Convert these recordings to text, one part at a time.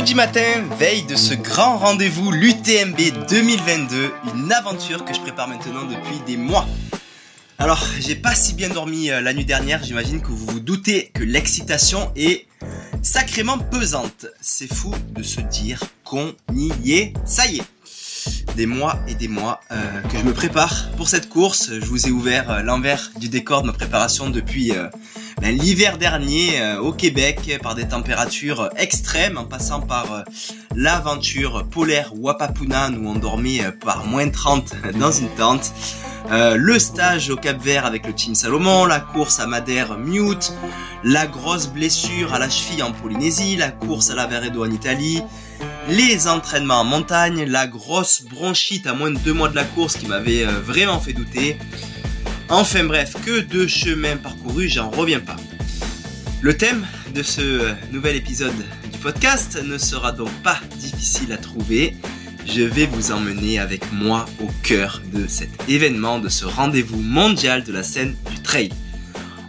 Jeudi matin, veille de ce grand rendez-vous l'UTMB 2022, une aventure que je prépare maintenant depuis des mois. Alors, j'ai pas si bien dormi euh, la nuit dernière, j'imagine que vous vous doutez que l'excitation est sacrément pesante. C'est fou de se dire qu'on y est, ça y est des mois et des mois euh, que je me prépare pour cette course. Je vous ai ouvert euh, l'envers du décor de ma préparation depuis euh, ben, l'hiver dernier au Québec par des températures extrêmes en passant par l'aventure polaire Wapapunan où on dormait par moins 30 dans une tente. le stage au Cap Vert avec le Team Salomon, la course à Madère Mute, la grosse blessure à la cheville en Polynésie, la course à la Veredo en Italie, les entraînements en montagne, la grosse bronchite à moins de deux mois de la course qui m'avait euh, vraiment fait douter. Enfin bref, que de chemin parcouru, j'en reviens pas. Le thème de ce euh, nouvel épisode du podcast ne sera donc pas difficile à trouver. Je vais vous emmener avec moi au cœur de cet événement, de ce rendez-vous mondial de la scène du trail.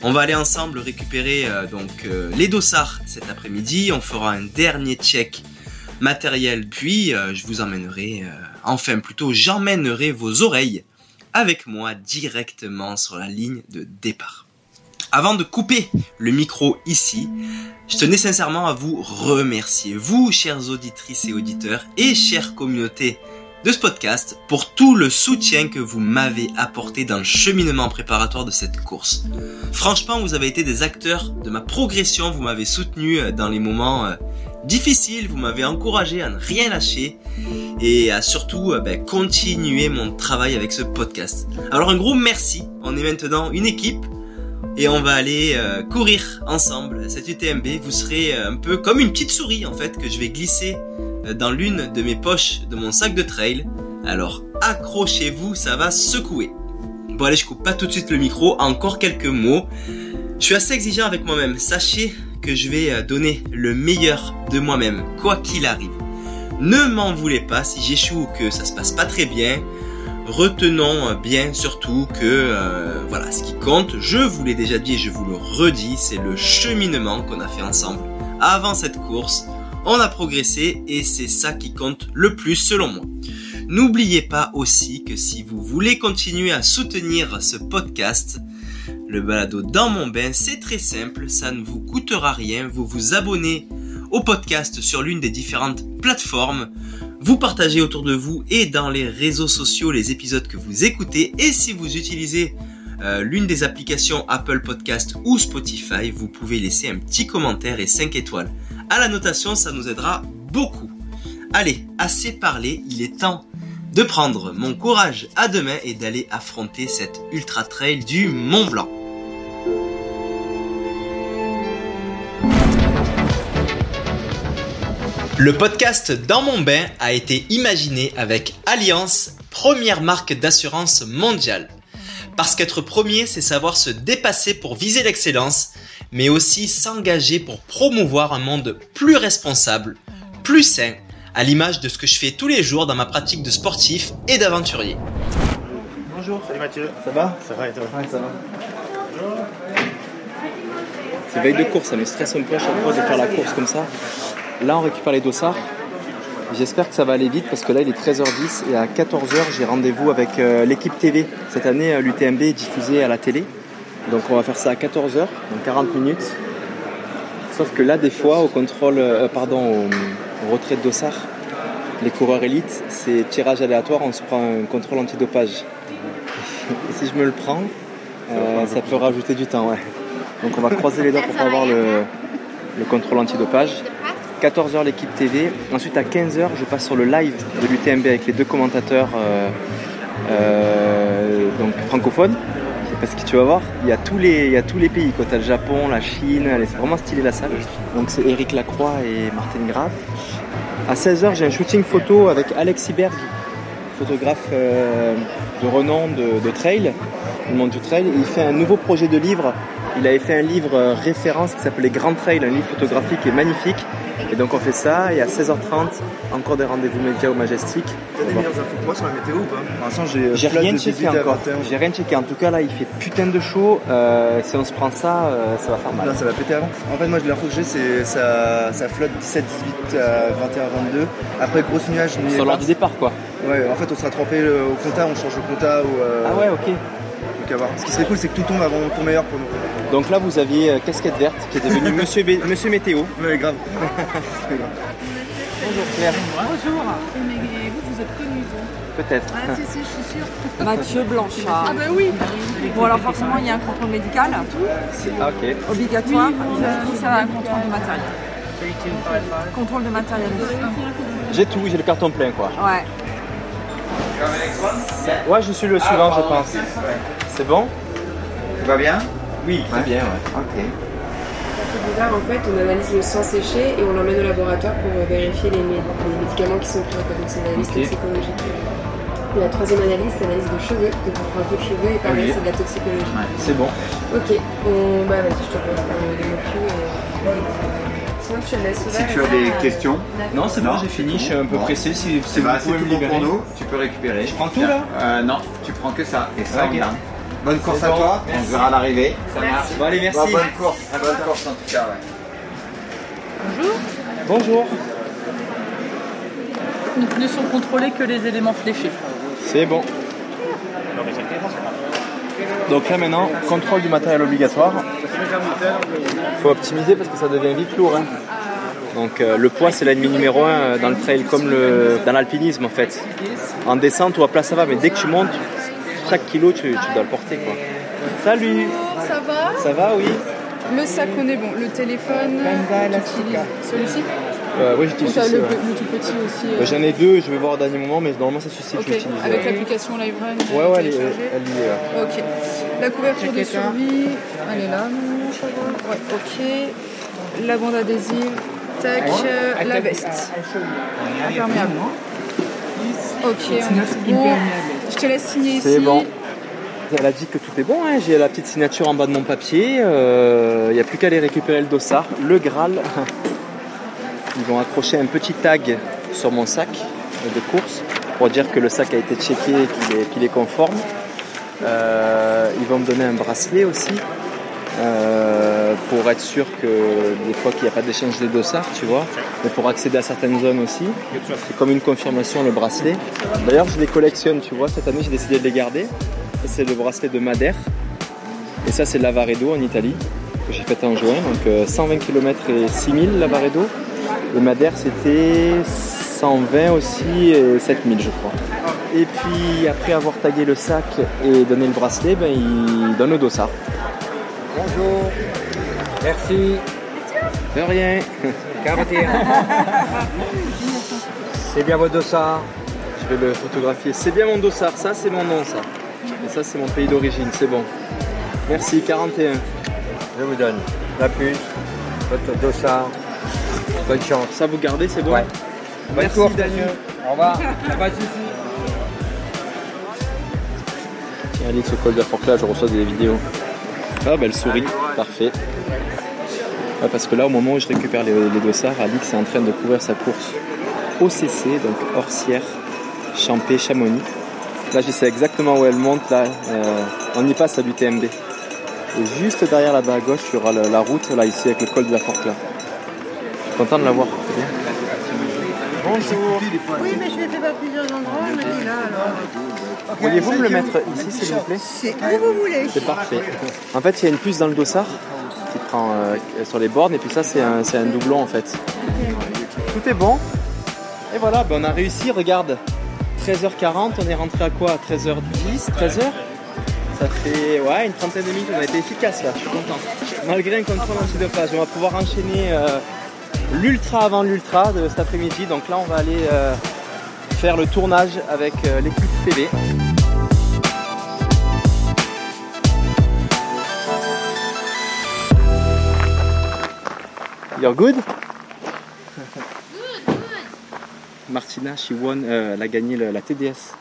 On va aller ensemble récupérer euh, donc les dossards cet après-midi. On fera un dernier check matériel, puis euh, je vous emmènerai, euh, enfin plutôt j'emmènerai vos oreilles avec moi directement sur la ligne de départ. Avant de couper le micro ici, je tenais sincèrement à vous remercier, vous, chères auditrices et auditeurs, et chère communauté de ce podcast, pour tout le soutien que vous m'avez apporté dans le cheminement préparatoire de cette course. Franchement, vous avez été des acteurs de ma progression, vous m'avez soutenu euh, dans les moments difficile, vous m'avez encouragé à ne rien lâcher et à surtout euh, ben, continuer mon travail avec ce podcast. Alors un gros merci, on est maintenant une équipe et on va aller euh, courir ensemble cette UTMB. Vous serez euh, un peu comme une petite souris en fait que je vais glisser dans l'une de mes poches de mon sac de trail. Alors accrochez-vous, ça va secouer. Bon allez, je coupe pas tout de suite le micro, encore quelques mots. Je suis assez exigeant avec moi-même. Sachez que je vais euh, donner le meilleur de moi-même, quoi qu'il arrive. Ne m'en voulez pas si j'échoue ou que ça se passe pas très bien. Retenons euh, bien surtout que euh, voilà, ce qui compte, je vous l'ai déjà dit et je vous le redis, c'est le cheminement qu'on a fait ensemble avant cette course. On a progressé et c'est ça qui compte le plus selon moi. N'oubliez pas aussi que si vous voulez continuer à soutenir ce podcast, le balado dans mon bain, c'est très simple, ça ne vous coûtera rien. Vous vous abonnez au podcast sur l'une des différentes plateformes. Vous partagez autour de vous et dans les réseaux sociaux les épisodes que vous écoutez. Et si vous utilisez euh, l'une des applications Apple Podcast ou Spotify, vous pouvez laisser un petit commentaire et 5 étoiles. À la notation, ça nous aidera beaucoup. Allez, assez parlé, il est temps de prendre mon courage à deux mains et d'aller affronter cette ultra trail du Mont Blanc. Le podcast Dans mon bain a été imaginé avec Alliance, première marque d'assurance mondiale. Parce qu'être premier, c'est savoir se dépasser pour viser l'excellence, mais aussi s'engager pour promouvoir un monde plus responsable, plus sain, à l'image de ce que je fais tous les jours dans ma pratique de sportif et d'aventurier. Bonjour. Salut Mathieu. Ça va? Ça va et toi? Ouais, ça va. C'est veille de course, ça me stresse un peu à chaque fois de faire la course comme ça. Là, on récupère les dossards. J'espère que ça va aller vite parce que là, il est 13h10 et à 14h, j'ai rendez-vous avec euh, l'équipe TV. Cette année, euh, l'UTMB est diffusé à la télé. Donc, on va faire ça à 14h, donc 40 minutes. Sauf que là, des fois, au contrôle, euh, pardon, au, retrait de dossard, les coureurs élites, c'est tirage aléatoire, on se prend un contrôle antidopage. Et si je me le prends, ça peut rajouter du temps, ouais. Donc on va croiser les doigts pour pas avoir le, le contrôle antidopage. 14h l'équipe TV. Ensuite à 15h je passe sur le live de l'UTMB avec les deux commentateurs euh, euh, donc francophones. Parce que tu vas voir, il y a tous les, il y a tous les pays. Tu as le Japon, la Chine, c'est vraiment stylé la salle. Donc c'est Eric Lacroix et Martin Graff. À 16h j'ai un shooting photo avec Alex Iberg, photographe euh, de renom de trail, du monde du trail. Il fait un nouveau projet de livre. Il avait fait un livre euh, référence qui s'appelait Grand Trail, un livre photographique et magnifique. Et donc on fait ça, et à 16h30, encore des rendez-vous médias au Majestic. T'as des meilleures infos que moi sur la météo ou pas? Pour l'instant, j'ai flash rien checké 18 à encore. 21. J'ai rien checké. En tout cas là, il fait putain de chaud. Euh, si on se prend ça, euh, ça va faire mal. Là, ça va péter avant. En fait, moi, l'info que j'ai, c'est ça, ça flotte 17, 18 à 21, 22. Après, gros nuage, Sur l'heure du départ quoi. Ouais, en fait, on sera trempé euh, au compta, on change au compta ou. euh, Ah ouais, ok. Donc, à voir. Ce qui serait cool, c'est que tout tombe avant pour meilleur pour nous. Donc là, vous aviez euh, casquette verte qui est devenu Monsieur, Bé- Monsieur Météo. Ouais, grave. Bonjour Claire. Bonjour. Mais vous, vous êtes connu, vous Peut-être. Ah, si, si, je suis sûre. Mathieu Blanchard. Ah, bah oui. Bon, alors forcément, il y a un contrôle médical Ah ok. obligatoire. Il faut faire un contrôle de matériel. Contrôle de matériel. J'ai tout, j'ai le carton plein quoi. Ouais. Ouais, je suis le suivant, je pense. C'est bon Tu vas bien Oui, très bien, ouais. Ok. En fait, on analyse le sang séché et on l'emmène au laboratoire pour euh, vérifier les, mé- les médicaments qui sont pris. en fait. Donc, c'est une analyse Ok. toxicologique. Et la troisième analyse, c'est l'analyse de cheveux. Donc, on prend un peu de cheveux et pareil, c'est de la toxicologie. C'est bon. Ok, on... bah vas-y, je te peux faire le mocu et... Sinon, je te laisse Si tu as des questions, Non, c'est bon, j'ai fini, je suis un peu bon. pressé. Si, si ben, vous c'est pouvez tout me bon libérer. pour nous. Tu peux récupérer. Je prends tout, là euh, Non, tu prends que ça. Et ça, Ok. Garde. Bonne course à bon, toi. merci. On se verra à l'arrivée. Ça marche. Bon, allez, merci. Bah, bonne course. Bonne course en tout cas. Ouais. Bonjour. Ne sont contrôlés que les éléments fléchés. C'est bon. Donc là maintenant, contrôle du matériel obligatoire. faut optimiser parce que ça devient vite lourd. hein. Donc euh, le poids c'est l'ennemi numéro un dans le trail comme le, dans l'alpinisme en fait. En descente ou à plat ça va, mais dès que tu montes, chaque kilo tu, tu dois le porter quoi. Salut Ça va? Ça va oui Le sac, on est bon. Le téléphone, tu utilises celui-ci? Euh, Oui Ou j'utilise celui-ci, le, ouais. le tout petit aussi Euh, euh, J'en ai deux, je vais voir au dernier moment, mais normalement ça suffit Ok, que j'utilise. avec l'application LiveRun Ouais ouais elle, est- téléchargée. elle y est, ouais. Ok. La couverture de survie, elle est là, non va Ouais, ok. La bande adhésive, tac, euh, la veste. Imperméable. Ok, on bon. Je te laisse signer ici. C'est bon. Elle a dit que tout est bon, hein. j'ai la petite signature en bas de mon papier. Il n'y a plus qu'à aller récupérer le dossard, le Graal. Ils vont accrocher un petit tag sur mon sac de course pour dire que le sac a été checké et qu'il est, qu'il est conforme. Euh, ils vont me donner un bracelet aussi euh, pour être sûr que des fois qu'il n'y a pas d'échange de dossards, tu vois, mais pour accéder à certaines zones aussi. C'est comme une confirmation le bracelet. D'ailleurs, je les collectionne, tu vois. Cette année, j'ai décidé de les garder. C'est le bracelet de Madère. Et ça, c'est l'Avaredo en Italie, que j'ai fait en juin. Donc euh, 120 km et 6000 l'Avaredo. Le Madère, c'était 120 aussi et 7000, je crois. Et puis, après avoir tagué le sac et donné le bracelet, ben, il donne le dossard. Bonjour. Merci. De rien. 41. C'est bien votre dossard. Je vais le photographier. C'est bien mon dossard, ça c'est mon nom, ça. Et ça c'est mon pays d'origine, c'est bon. Merci, 41. Je vous donne la puce, votre dossard. Bonne chance. Ça vous gardez, c'est bon Ouais. Merci, Daniel. Au revoir. Y a pas de. Tiens, Alix, au col de la forclaz, je reçois des vidéos. Ah, bah elle sourit, parfait. Parce que là, au moment où je récupère les, les dossards, Alix est en train de couvrir sa course OCC, donc Orsière, Champé, Chamonix. Là, je sais exactement où elle monte, là. Euh, on y passe à l'UTMB. Juste derrière là-bas à gauche, il y aura la route, là, ici, avec le col de la Forclaz. Je suis content de la voir. Bonjour. Oui, mais je l'ai fait par plusieurs endroits, là, alors. Pourriez-vous me le mettre ici, s'il vous plaît C'est où vous voulez. C'est parfait. En fait, il y a une puce dans le dossard qui prend euh, sur les bornes et puis ça, c'est un, doublon en fait. Tout est bon. Et voilà, ben, on a réussi. Regarde, 13h40, on est rentré à quoi? À 13h10, 13h Ça fait ouais, une trentaine de minutes, on a été efficace là, je suis content. Malgré un contrôle antidopage, on va pouvoir enchaîner euh, l'ultra avant l'ultra de cet après-midi. Donc là, on va aller euh, faire le tournage avec euh, l'équipe TV. You're good? Martina, she won, euh, elle a gagné la TDS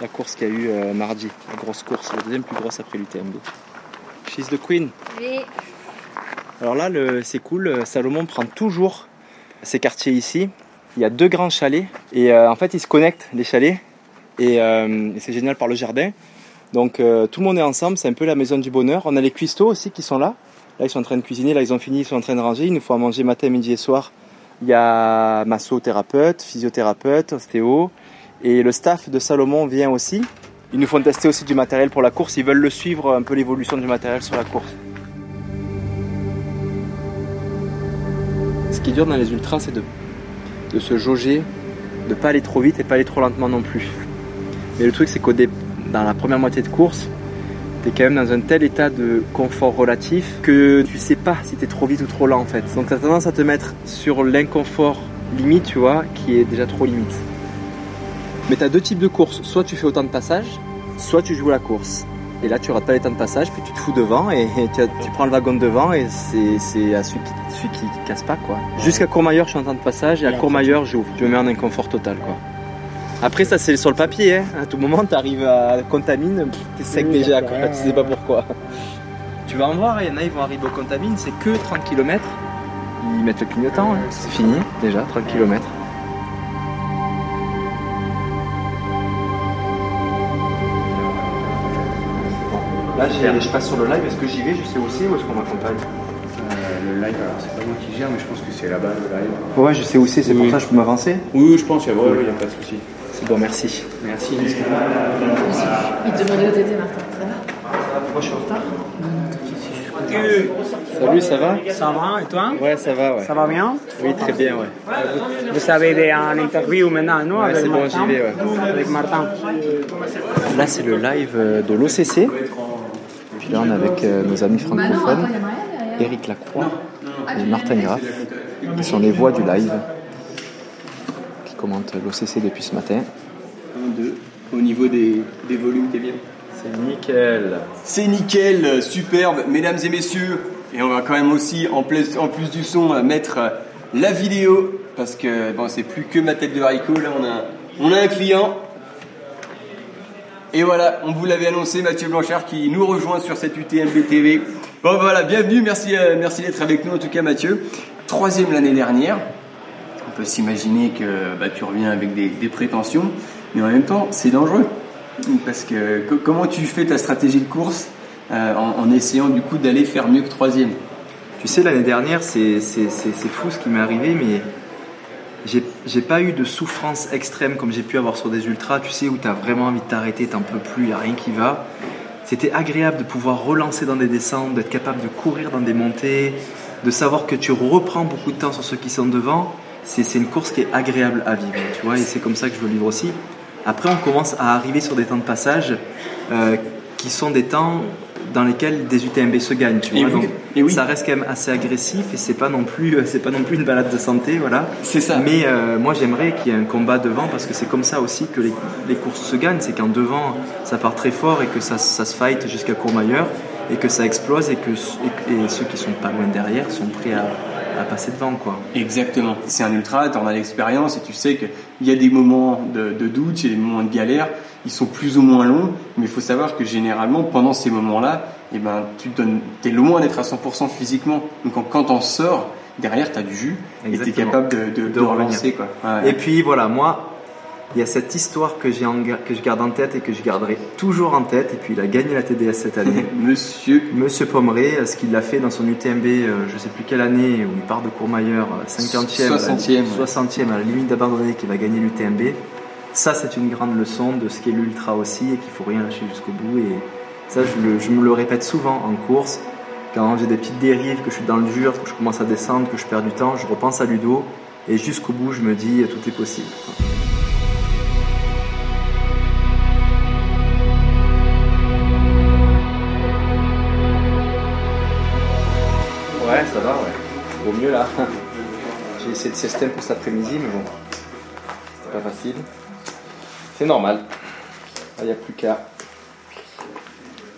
la course qu'il y a eu euh, mardi, la grosse course, la deuxième plus grosse après l'UTMB. She's the queen. Oui. Alors là, c'est cool, euh, Salomon prend toujours ces quartiers ici. Il y a deux grands chalets et euh, en fait ils se connectent les chalets et, et c'est génial par le jardin. Donc tout le monde est ensemble, c'est un peu la maison du bonheur. On a les cuistots aussi qui sont là. Là ils sont en train de cuisiner, là ils ont fini, ils sont en train de ranger. Il nous faut à manger matin, midi et soir. Il y a massothérapeute, physiothérapeute, ostéo et le staff de Salomon vient aussi. Ils nous font tester aussi du matériel pour la course. Ils veulent le suivre un peu l'évolution du matériel sur la course. Ce qui est dur dans les ultras, c'est de, de se jauger, de pas aller trop vite et pas aller trop lentement non plus. Mais le truc, c'est qu'au dé- dans la première moitié de course, tu es quand même dans un tel état de confort relatif que tu sais pas si tu es trop vite ou trop lent en fait. Donc tu as tendance à te mettre sur l'inconfort limite, tu vois, qui est déjà trop limite. Mais tu as deux types de courses. Soit tu fais autant de passages, soit tu joues la course. Et là, tu rates pas les temps de passage, puis tu te fous devant et tu, prends le wagon de devant et c'est c'est à celui qui, celui qui casse pas quoi. Jusqu'à Courmayeur, je suis en temps de passage et à Courmayeur, j'ouvre. Je me mets en inconfort total quoi. Après, ça c'est sur le papier. Hein. À tout moment, tu arrives à Contamine, t'es sec Oui, déjà quoi. Tu sais pas pourquoi. Tu vas en voir, il y en a, ils vont arriver au Contamine, c'est que 30 km. Ils mettent le clignotant, hein. c'est fini déjà, 30 km. Là, je passe sur le live. Est-ce que j'y vais? Je sais où c'est ou est-ce qu'on m'accompagne? Le live, alors c'est pas moi qui gère, mais je pense que c'est là-bas le live. Ouais, je sais où c'est, c'est pour ça que je peux m'avancer. Oui, oui, je pense, il n'y a, ouais, ouais, y a pas de souci. Bon, merci. Merci. Il te demandait où t'étais, Martin. Ça va Pourquoi je suis en retard Salut, ça va Ça va et toi Ouais, ça va, ouais. Ça va bien Oui, très bien, ouais. Vous savez, il y a une interview maintenant, non Ouais, avec c'est bon, Martin j'y vais, ouais. Avec Martin. Là, c'est le live euh, de l'OCC. Puis là, on est avec euh, nos amis francophones, Eric Lacroix et Martin Graff, qui sont les voix du live, qui commentent l'OCC depuis ce matin. Un, deux. Au niveau des, des volumes, t'es bien C'est nickel. C'est nickel, superbe, mesdames et messieurs. Et on va quand même aussi, en plus, en plus du son, euh, mettre euh, la vidéo. Parce que bon, c'est plus que ma tête de haricot. Là, on a, on a un client. Et voilà, on vous l'avait annoncé, Mathieu Blanchard qui nous rejoint sur cette UTMB TV. Bon voilà, bienvenue, merci, euh, merci d'être avec nous en tout cas Mathieu. Troisième l'année dernière. On peut s'imaginer que bah, tu reviens avec des, prétentions, mais en même temps, c'est dangereux. Parce que co- comment tu fais ta stratégie de course euh, en, essayant du coup d'aller faire mieux que troisième? Tu sais, l'année dernière, c'est fou ce qui m'est arrivé, mais j'ai pas eu de souffrance extrême comme j'ai pu avoir sur des ultras, tu sais, où tu as vraiment envie de t'arrêter, t'en peux plus, il a rien qui va. C'était agréable de pouvoir relancer dans des descentes, d'être capable de courir dans des montées, de savoir que tu reprends beaucoup de temps sur ceux qui sont devant. C'est une course qui est agréable à vivre, tu vois, et c'est comme ça que je le livre aussi. Après, on commence à arriver sur des temps de passage euh, qui sont des temps dans lesquels des UTMB se gagnent, tu Et vois. oui, Donc, ça reste quand même assez agressif et c'est pas non plus, c'est pas non plus une balade de santé, voilà. C'est ça. Mais euh, moi, j'aimerais qu'il y ait un combat devant parce que c'est comme ça aussi que les, les courses se gagnent. C'est qu'en devant, ça part très fort et que ça, ça se fight jusqu'à Courmayeur et que ça explose et que et, et ceux qui sont pas loin derrière sont prêts à, à passer devant, quoi. Exactement. C'est un ultra, tu en as l'expérience et tu sais qu'il y a des moments de, de doute, il y a des moments de galère. Ils sont plus ou moins longs, mais il faut savoir que généralement, pendant ces moments-là, eh ben, tu es loin d'être à 100% physiquement. Donc quand, t'en sors, derrière, tu as du jus et tu es capable de, de, relancer. Quoi. Ouais. Et puis voilà, moi, il y a cette histoire que, j'ai que je garde en tête et que je garderai toujours en tête. Et puis il a gagné la TDS cette année. Monsieur. Monsieur Pomeré, ce qu'il a fait dans son UTMB, euh, je sais plus quelle année, où il part de Courmayeur, euh, 50e, 60e, ouais. 60e à la limite d'abandonner, qui va gagner l'UTMB. Ça, c'est une grande leçon de ce qu'est l'ultra aussi et qu'il faut rien lâcher jusqu'au bout. Et ça, je, le- je me le répète souvent en course. Quand j'ai des petites dérives, que je suis dans le dur, que je commence à descendre, que je perds du temps, je repense à Ludo et jusqu'au bout, je me dis tout est possible. Ouais. Au mieux là. J'ai essayé de siester pour cet après-midi, mais bon, c'est pas facile. C'est normal. Il n'y a plus qu'à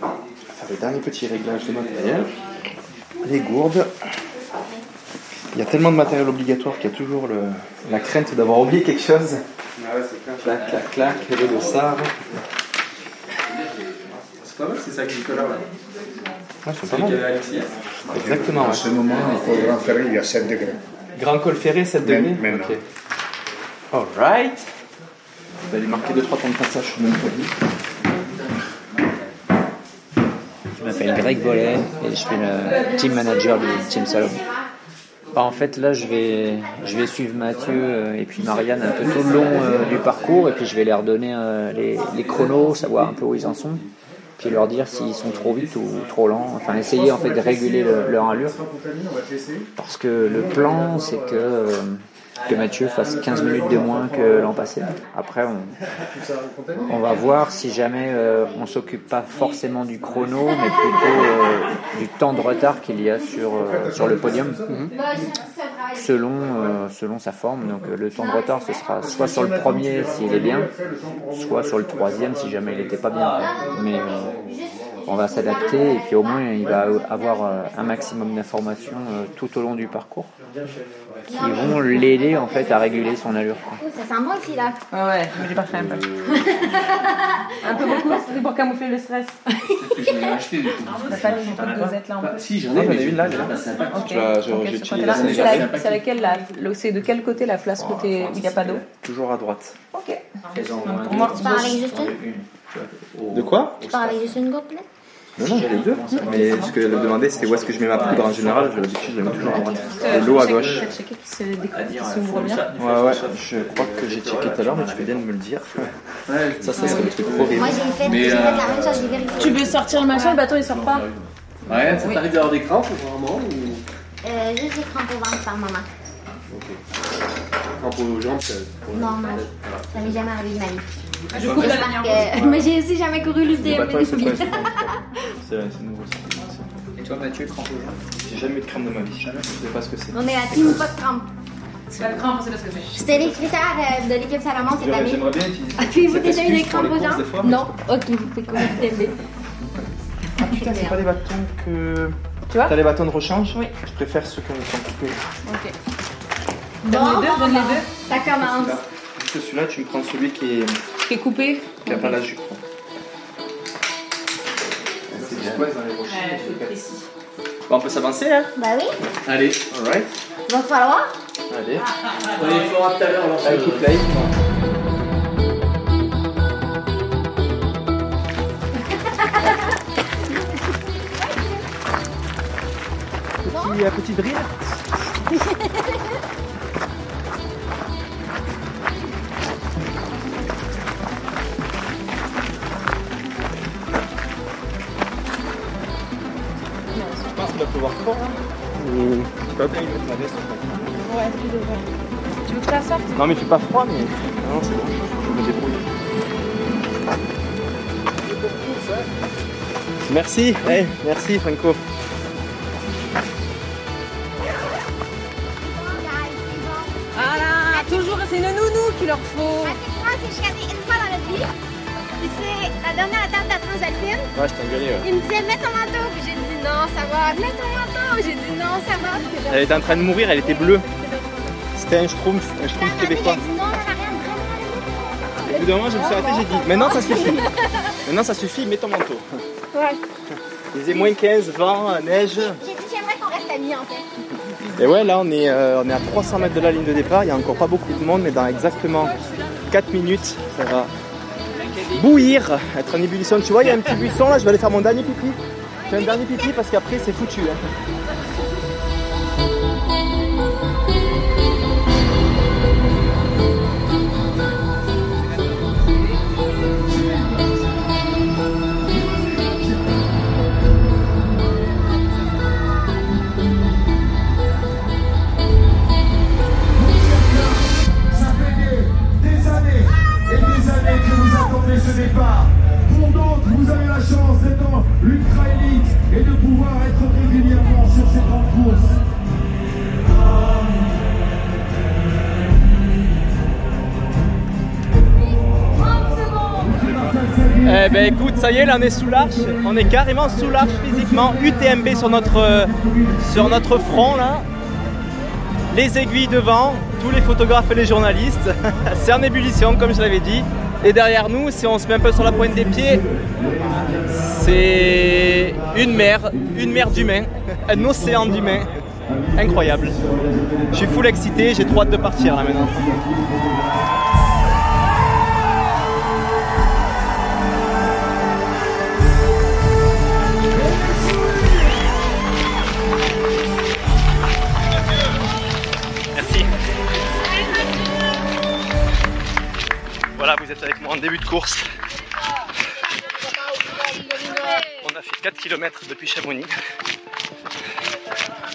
faire les derniers petits réglages de matériel. Les gourdes. Il y a tellement de matériel obligatoire qu'il y a toujours le- la crainte d'avoir oublié quelque chose. Clac, clac, clac, et le dossard. C'est avec Nicolas, ouais. Ouais, c'est pas mal. Exactement, En ouais. ce moment, au Grand Ferré, il y a 7 degrés. Grand col ferré, 7 degrés Maintenant. Ok. Alright. Je vais lui marquer 2-3 temps de passage sur mon produit. Je m'appelle Greg Vollet et je suis le team manager du Team Salon. Bah, en fait, là, je vais, je vais suivre Mathieu euh, et puis Marianne un peu tout le long euh, du parcours et puis je vais leur donner euh, les, les chronos, savoir un peu où ils en sont, puis leur dire s'ils sont trop vite ou trop lents. Enfin, essayer en fait de réguler le- leur allure. Parce que le plan, c'est que, euh, que Mathieu fasse 15 minutes de moins que l'an passé. Après, on, on va voir si jamais euh, on s'occupe pas forcément du chrono, mais plutôt euh, du temps de retard qu'il y a sur, euh, sur le podium, selon, euh, selon sa forme. Donc le temps de retard, ce sera soit sur le premier s'il est bien, soit sur le troisième si jamais il n'était pas bien. Mais on va s'adapter et puis au moins il va avoir euh, un maximum d'informations euh, tout au long du parcours qui vont l'aider en fait à réguler son allure. quoi. Ça sent bon ici là. Ouais, ouais, mais j'ai pas fait un peu. un peu beaucoup, c'est pour camoufler le stress. Je vais l'acheter du coup. T'as pas mis beaucoup de dosettes là en plus Si, j'en ai, mais une là, je- là. c'est. Je je- ce c'est c'est laquelle la- le- C'est de quel côté la flasque côté il n'y a pas d'eau Toujours à droite. Ok. Pour moi, tu parles avec Justin De quoi Tu parles avec Justin Gourde là Non, non, j'ai les deux. Mais ce que je me demandais, c'était où est-ce que je mets ma poudre en général. Je l'habitude, je la mets toujours à droite. Et l'eau à gauche. Checké qui se bien Ouais, ouais, je crois que j'ai checké tout à l'heure, mais tu fais bien de me le dire. Ça, ça serait le truc horrible. Moi j'ai fait, Mais, j'ai fait euh, la même chose, j'ai vérifié. Tu veux sortir le machin, le bâton il sort pas Ouais, ça t'arrive d'avoir des crampes vraiment ou Euh, juste des crampes au ventre par maman. Crampes aux jambes ça- Non, ça m'est jamais arrivé de ma vie. Je J'espère dernière que- Mais j'ai aussi jamais couru Les l'UTMB bâtons, ils se de pressent. vie. C'est c'est nouveau ça. Et toi Mathieu, crampe aux jambes J'ai jamais eu de crème de ma vie. Je sais pas ce que c'est. On est à team pas de crampes. C'est pas le crampe, c'est parce que c'est. C'était les critères euh, de l'équipe Salomon cette année. j'aimerais bien utiliser. Avez-vous déjà eu des crampes les aux jambes. Non Ok, vous pouvez courir l'UTMB. Ah putain, c'est pas des bâtons que. Tu vois T'as les bâtons de rechange Oui. Je préfère ceux qui sont coupés. Ok. Donne les deux, donne les deux. Ça commence. Celui-là. Juste celui-là, tu me prends celui qui est. Qui est coupé qui a pas la jupe. C'est bien. Ouais, être précis. Bon, on peut s'avancer, hein Bah oui, Allez, alright. va falloir. Allez. On est fort tout à l'heure alors. Ah, écoute, là. Petit, euh, petit drill. Non mais il fait pas froid mais... Non c'est bon, je me débrouille. Merci, hey, merci Franco. Voilà, toujours, c'est une nounou qu'il leur faut. Moi, c'est chicané une fois dans vie. C'est la dernière étape de la Transalpine. Ouais, je t'ai engueulé. Ouais. Il me disait, mets ton manteau. Puis j'ai dit, non, ça va. Mets ton manteau. J'ai dit, non, ça va. Elle était en train de mourir, elle était bleue. C'était un schtroumpf, un schtroumpf il a québécois. Au bout d'un moment, je me suis arrêté, j'ai dit, maintenant ça suffit. Maintenant ça suffit, mets ton manteau. Ouais. Il faisait moins 15, vent, neige. J'ai dit, j'aimerais qu'on reste amis, en fait. Et ouais, là on est, euh, on est à 300 mètres de la ligne de départ, il n'y a encore pas beaucoup de monde, mais dans exactement 4 minutes, ça va bouillir, être en ébullition. Tu vois, il y a un petit buisson là, je vais aller faire mon dernier pipi. Je fais un dernier pipi parce qu'après c'est foutu. hein. Pour d'autres, vous avez la chance d'être dans l'ultra élite et de pouvoir être régulièrement sur ces grandes courses. Eh ben écoute, ça y est, là on est sous l'arche, on est carrément sous l'arche physiquement, UTMB sur notre, euh, sur notre front là. Les aiguilles devant, tous les photographes et les journalistes, c'est en ébullition comme je l'avais dit. Et derrière nous, si on se met un peu sur la pointe des pieds, c'est une mer, une mer d'humains, un océan d'humains. Incroyable. Je suis full excité, j'ai trop hâte de partir là maintenant. Vous êtes avec moi en début de course. On a fait 4 km depuis Chamonix.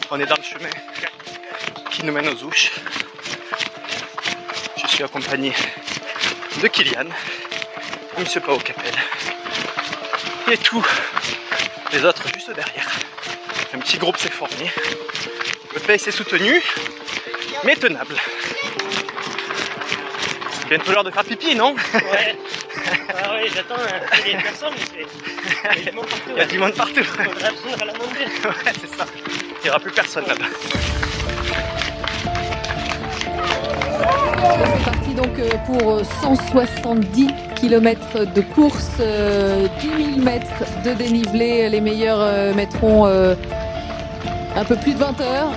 On est dans le chemin qui nous mène aux Ouches. Je suis accompagné de Kylian, Monsieur Pao Capel et tous les autres juste derrière. Un petit groupe s'est formé. Le pace est soutenu, mais tenable. Bientôt l'heure de faire pipi, non Ouais. Ah oui, j'attends euh, qu'il y ait personne, mais c'est. Il y a du monde partout. Il y a du monde partout. Il à la. Ouais, c'est ça. Il n'y aura plus personne là-bas. C'est parti donc euh, pour 170 km de course, euh, 10 000 mètres de dénivelé. Les meilleurs euh, mettront euh, un peu plus de 20 heures.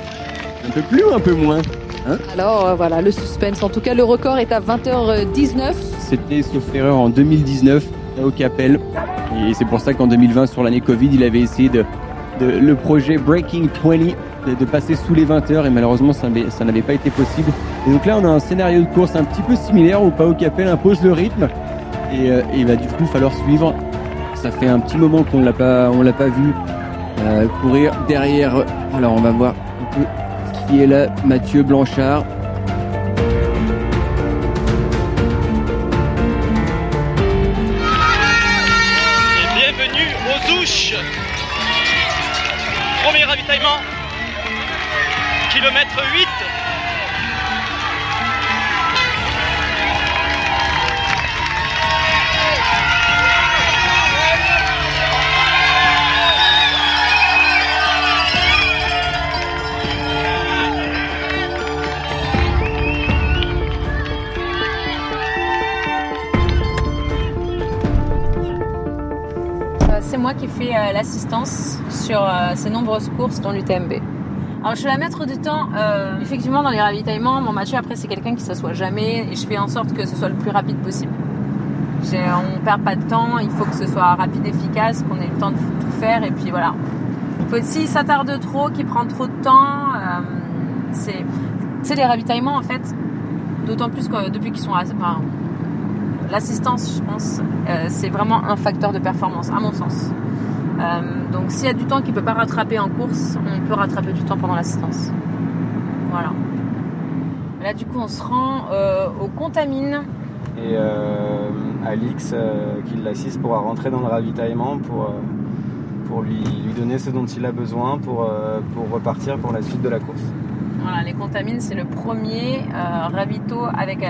Un peu plus ou un peu moins? Hein Alors euh, voilà, le suspense. En tout cas, le record est à 20h19. C'était, sauf erreur, en 2019 au Capel. Et c'est pour ça qu'en 2020, sur l'année Covid, il avait essayé de, de- le projet Breaking 20 de, passer sous les 20 heures et malheureusement ça n'avait- ça n'avait pas été possible. Et donc là, on a un scénario de course un petit peu similaire où Pao Capel impose le rythme et, euh, et il va du coup falloir suivre. Ça fait un petit moment qu'on l'a pas, on l'a pas vu euh, courir derrière. Alors on va voir un peu qui est là, Mathieu Blanchard. Et bienvenue aux Ouches Premier ravitaillement, kilomètre 8. Fais euh, l'assistance sur euh, ces nombreuses courses dans l'UTMB. Alors je suis la maître du temps. euh, effectivement, dans les ravitaillements, mon Mathieu après c'est quelqu'un qui s'assoit jamais et je fais en sorte que ce soit le plus rapide possible. J'ai- on perd pas de temps, il faut que ce soit rapide, efficace, qu'on ait le temps de tout faire et puis voilà. Il faut si ça tarde trop, qu'il prend trop de temps, euh, c'est les ravitaillements en fait. D'autant plus que depuis qu'ils sont, enfin, l'assistance, je pense, euh, c'est vraiment un facteur de performance, à mon sens. Euh, donc s'il y a du temps qu'il ne peut pas rattraper en course, on peut rattraper du temps pendant l'assistance. Voilà. Là, du coup, on se rend euh, au Contamine. Et euh, Alix, euh, qui l'assiste, pourra rentrer dans le ravitaillement pour, pour lui, lui donner ce dont il a besoin pour, pour repartir pour la suite de la course. Voilà, les Contamines, c'est le premier ravito avec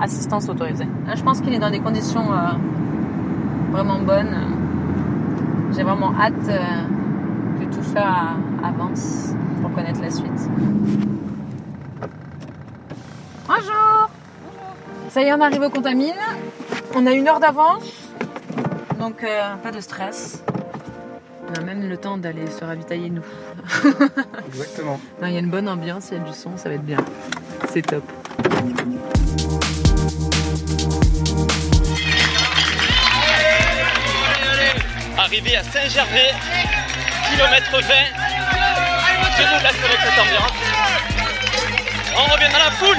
assistance autorisée. Là, je pense qu'il est dans des conditions vraiment bonnes. J'ai vraiment hâte euh, que tout ça avance pour connaître la suite. Bonjour Ça y est, on arrive au Contamine. On a une heure d'avance, donc euh, pas de stress. On a même le temps d'aller se ravitailler nous. Exactement. Non, il y a une bonne ambiance, il y a du son, ça va être bien. C'est top. Arrivé à Saint-Gervais, kilomètre 20. Je vous laisse avec cette ambiance. On revient dans la foule.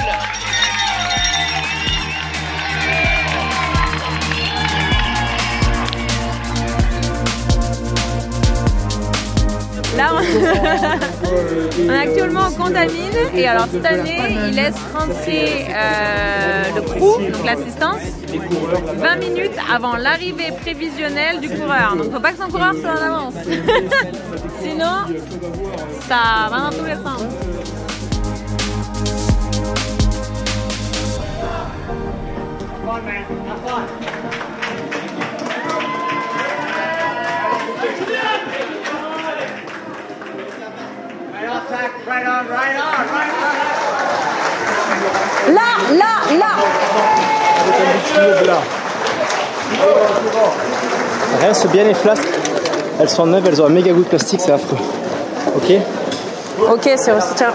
Là, on est actuellement au Contamine et alors cette année, ils laissent rentrer euh, le crew, donc l'assistance, 20 minutes avant l'arrivée prévisionnelle du coureur. Donc faut pas que son coureur soit en avance. Sinon, ça va dans tous les sens. Là, là, là Avec un bout de cheveux là. Reste bien les flasques. Elles sont neuves, elles ont un méga goût de plastique, c'est affreux. Ok Ok, c'est aussi. Tiens.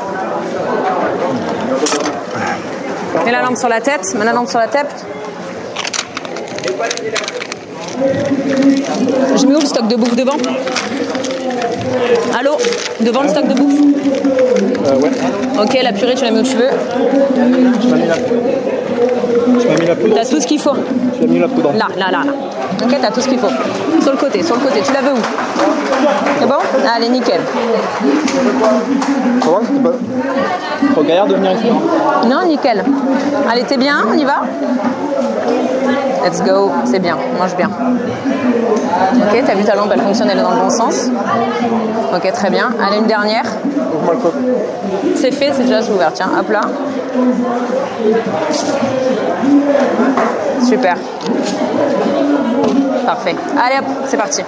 Mets la lampe sur la tête. Mets la lampe sur la tête. Je mets où le stock de bouffe devant? Allô Devant le stock de bouffe Euh, ouais. Ok, la purée, tu la mets où tu veux. Je m'as mis la Je m'as mis la poudre. T'as tout ce qu'il faut. Tu as mis la poudre. Là, là, là, là. Ok, t'as tout ce qu'il faut. Sur le côté, sur le côté. Tu la veux où? C'est bon? Allez, nickel. Comment C'était pas... Trop galère de venir ici Non, nickel. Allez, t'es bien? On y va? Let's go. C'est bien. Mange bien. Ok, t'as vu ta lampe, elle fonctionne, elle est dans le bon sens. Ok, très bien. Allez, une dernière. C'est fait, c'est déjà ouvert. Tiens, hop là. Super. Parfait. Allez hop, c'est parti.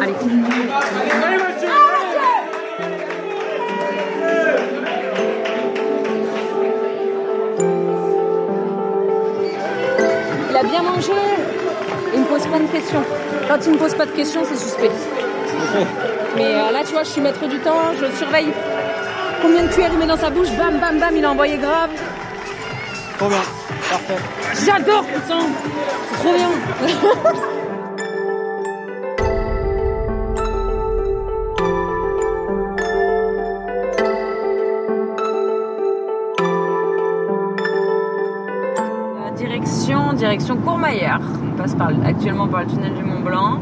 Allez. Bien mangé. Il me pose plein de questions. Quand il me pose pas de questions, c'est suspect. Mais euh, là, tu vois, je suis maître du temps, je surveille combien de cuillères il met dans sa bouche, bam, bam, bam, il a envoyé grave. Trop bien. Parfait. J'adore, putain C'est trop bien Direction, Courmayeur. On passe par, actuellement par le tunnel du Mont Blanc.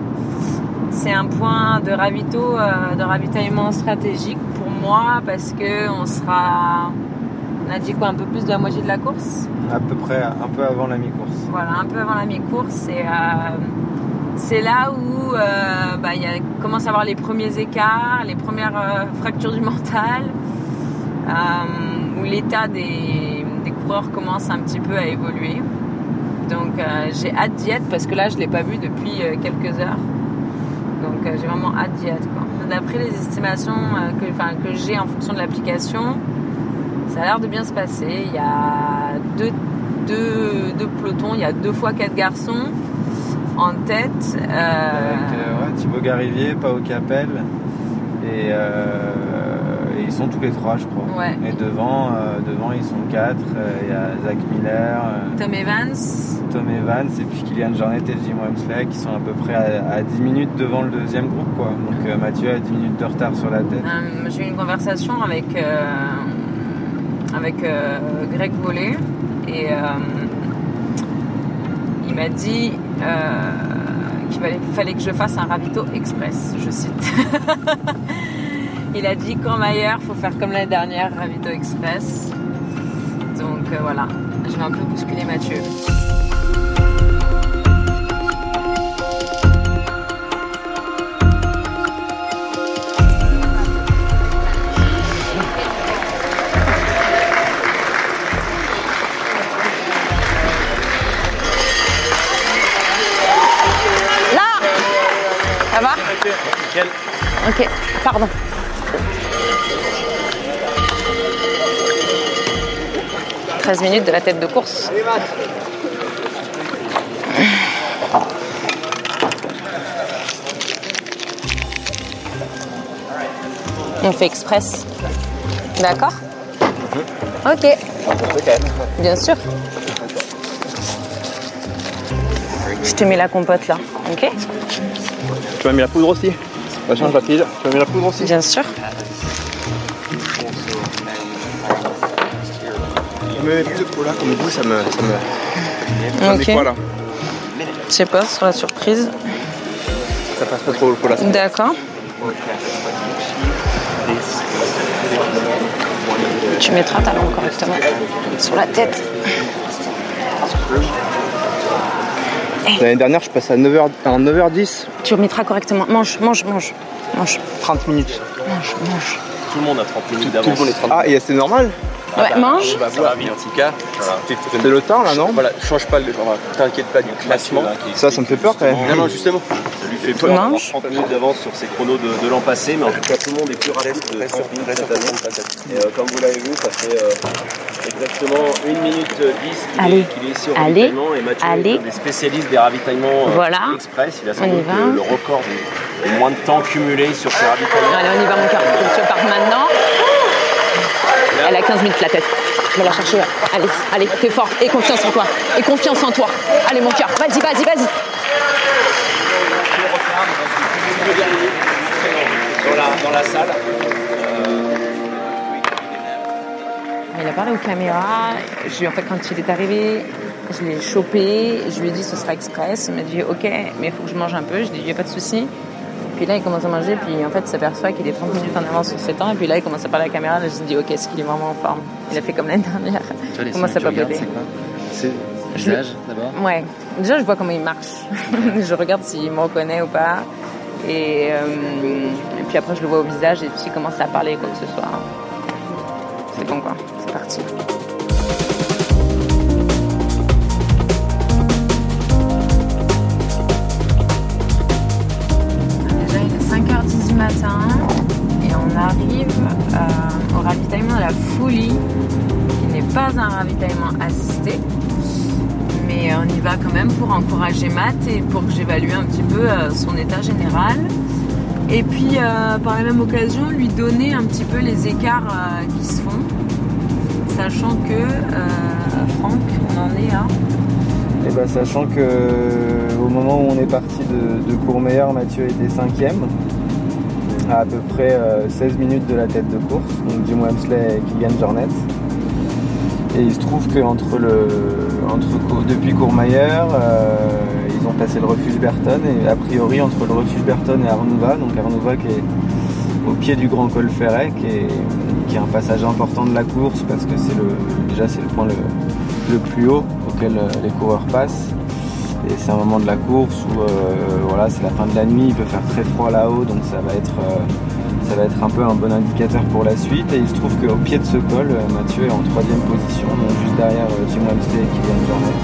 C'est un point de, ravito, euh, de ravitaillement stratégique pour moi parce que on sera, on a dit quoi, un peu plus de la moitié de la course? À peu près un peu avant la mi-course. Voilà, un peu avant la mi-course. Et euh, c'est là où euh, bah, il commence à avoir les premiers écarts, les premières fractures du mental, où l'état des, des coureurs commence un petit peu à évoluer. Donc euh, j'ai hâte d'y être parce que là je ne l'ai pas vu depuis euh, quelques heures. Donc euh, j'ai vraiment hâte d'y être. D'après les estimations que, que j'ai en fonction de l'application, ça a l'air de bien se passer. Il y a deux, deux, deux pelotons, il y a deux fois quatre garçons en tête. Avec ouais, Thibaut Garivier, Pao Capel. Et, et ils sont tous les trois, je crois. Ouais. Et devant, euh, devant, ils sont quatre. Euh, Il y a Zach Miller, euh, Tom Evans, Tom Evans et puis Kylian Jornet et Jim Wemsley qui sont à peu près à, à 10 minutes devant le deuxième groupe. Quoi. Donc euh, Mathieu a 10 minutes de retard sur la tête. Euh, j'ai eu une conversation avec, euh, avec Greg Vollet et il m'a dit qu'il fallait, que je fasse un ravito express, je cite. il a dit qu'en Maillard, faut faire comme l'année dernière, ravito express. Donc voilà, je vais un peu bousculer Mathieu. Ok, pardon. « 13 minutes de la tête de course. On fait express. D'accord Ok. Bien sûr. Je te mets la compote là, ok Tu m'as mis la poudre aussi. Ça change la pile. Tu m'as mis la poudre aussi. Bien sûr. Je me mets plus de cola comme goût, ça me. Ça me... Quoi là Je sais pas, sur la surprise. Ça passe pas trop le cola. ça. D'accord. Tu mettras ta langue correctement sur la tête. L'année dernière, je passais à 9h, à 9h10. Tu remettras correctement. Mange, mange, mange. Mange. 30 minutes. Mange, mange. Tout le monde a 30 minutes d'avance. le monde est 30 Ah, et c'est normal Ouais, mange. On va voir, en tout cas. C'est le temps là, non Voilà, change pas le. enfin, T'inquiète pas du classement. Ça, ça me fait peur quand même. Non, non, justement. lui fait peur d'avoir Dimanche. 30 minutes d'avance sur ses chronos de, de l'an passé, mais en tout cas tout le monde est plus rapide de 30 minutes cette année. Et euh, comme vous l'avez vu, ça fait euh, exactement 1 minute 10 qu'il Allez. est, ici au ravitaillement. Et Mathieu Allez. est un des spécialistes des ravitaillements euh, Voilà. express. Il a sans doute le, le record du, moins de temps cumulé sur ses ravitaillements. Allez, on y va, mon cœur. Tu partes maintenant. Elle a 15 minutes la tête. Je vais la chercher. Allez, allez, t'es fort. Et confiance en toi. Et confiance en toi. Allez, mon cœur. Vas-y, vas-y, vas-y. Dans la, dans la salle. Il a parlé aux caméras. En fait, quand il est arrivé, je l'ai chopé. Je lui ai dit ce sera express. Il m'a dit ok, mais il faut que je mange un peu. Je lui ai dit il n'y a pas de souci. Puis là, il commence à manger. Puis en fait, il s'aperçoit qu'il est 30 minutes en avance sur ses temps. Et puis là, il commence à parler à la caméra. Là, je me dis ok, est-ce qu'il est vraiment en forme? Il a fait comme l'année dernière. Tu vois, les que tu regardes, papoter. c'est visage d'abord? Ouais. Déjà, je vois comment il marche. je regarde s'il me reconnaît ou pas. Et, euh, et puis après, je le vois au visage et puis il commence à parler quoi que ce soit. C'est bon quoi. C'est parti. Et on arrive euh, au ravitaillement de la Folie, qui n'est pas un ravitaillement assisté. Mais on y va quand même pour encourager Matt et pour que j'évalue un petit peu euh, son état général. Et puis, euh, par la même occasion, lui donner un petit peu les écarts qui se font. Sachant que, Franck, on en est à. Et bah, sachant que au moment où on est parti de, de Mathieu était cinquième, à peu près euh, 16 minutes de la tête de course, donc Jim Wamsley et Kylian Jornet. Et il se trouve que entre le, depuis Courmayeur, euh, ils ont passé le refuge Berton et a priori entre le refuge Berton et Arnouva, donc Arnouva qui est au pied du Grand Col Ferret, qui est, qui est un passage important de la course parce que c'est le, déjà c'est le point le, le plus haut auquel euh, les coureurs passent. Et c'est un moment de la course où euh, voilà, c'est la fin de la nuit, il peut faire très froid là-haut, donc ça va être euh, ça va être un peu un bon indicateur pour la suite. Et il se trouve qu'au pied de ce col, euh, Mathieu est en troisième position, donc juste derrière euh, Jim Wamsley et Kylian Jornet.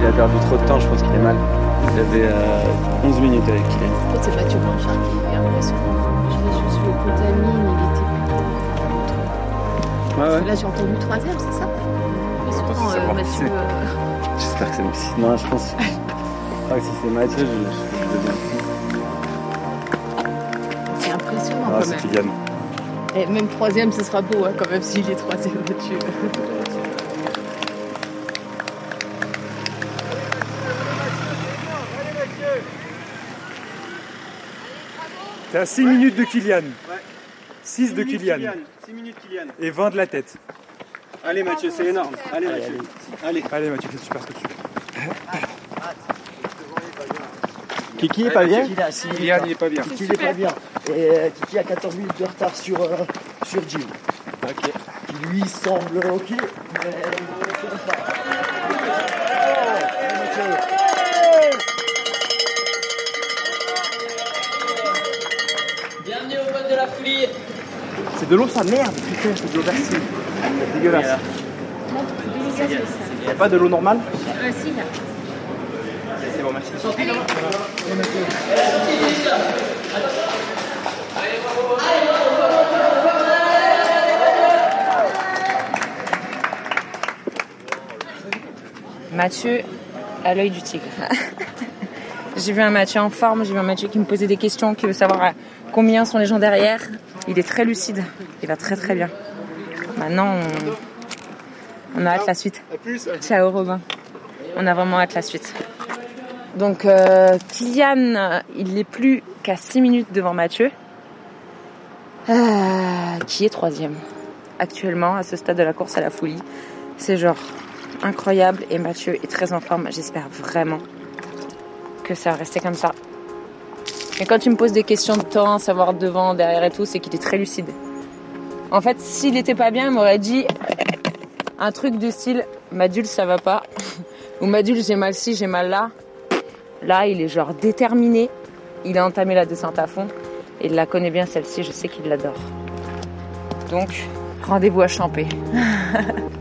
Il, a, perdu trop de temps, je pense qu'il est mal. Il avait euh, 11 minutes avec Kylian. En fait, c'est Mathieu Blanchard qui est impressionnant. Je l'ai juste vu au Potamine, il était plutôt. Ouais, ouais. Là, j'ai entendu troisième, c'est ça euh, Mathieu. euh, J'espère que c'est Maxime. Non, je pense. Ah, si c'est Mathieu, je. C'est impressionnant Ah, quand c'est même. Kylian. Et même troisième, ce sera beau hein, quand même s'il est troisième, Mathieu. T'es à 6 minutes de Kylian. 6 de Kylian. 6 minutes Kylian. Et 20 de la tête. Allez Mathieu, c'est énorme. Allez Mathieu. Allez. Allez Mathieu, fais super ce que tu fais. Kiki est pas bien Kylian, il est pas bien. Kiki il est pas bien. Et euh, Kiki a 14 minutes de retard sur, euh, sur Jim. Ok. Qui lui semble ok. Mais pas. Bienvenue au poste de la folie. C'est de l'eau ça merde, putain, c'est de l'eau versée. C'est dégueulasse. Y'a pas de l'eau normale Ah, si, là. C'est bon, merci. Mathieu à l'œil du tigre. j'ai vu un Mathieu en forme, j'ai vu un Mathieu qui me posait des questions, qui veut savoir euh, combien sont les gens derrière. Il est très lucide, il va très très bien. Maintenant, on, on a hâte la suite. Ciao Robin. On a vraiment hâte la suite. Donc euh, Kylian, il n'est plus qu'à 6 minutes devant Mathieu, euh, qui est troisième actuellement à ce stade de la course à la folie. C'est genre incroyable et Mathieu est très en forme. J'espère vraiment que ça va rester comme ça. Et quand tu me poses des questions de temps, savoir devant, derrière et tout, c'est qu'il est très lucide. En fait, s'il était pas bien, il m'aurait dit un truc du style Madul, ça va pas. Ou Madul, j'ai mal ci, j'ai mal là. Là, il est genre déterminé. Il a entamé la descente à fond. Et il la connaît bien celle-ci, je sais qu'il l'adore. Donc, Rendez-vous à Champé.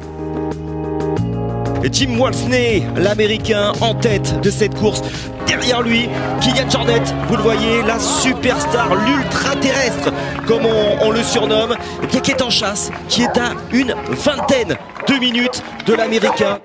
Jim Walsney, l'américain en tête de cette course. Derrière lui, Kylian Jornet, vous le voyez, la superstar, l'ultra-terrestre, comme on, le surnomme, qui est en chasse, qui est à une vingtaine de minutes de l'américain.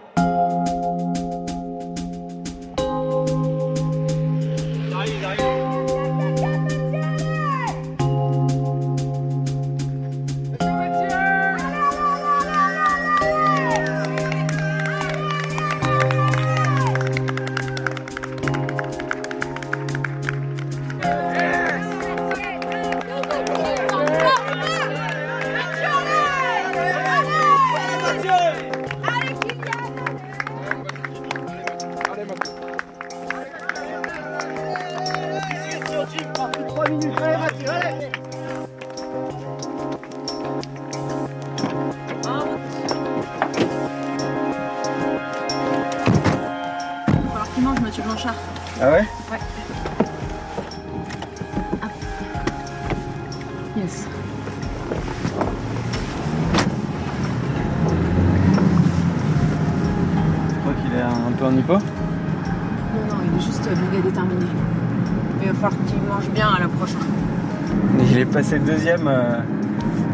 Il est passé deuxième euh,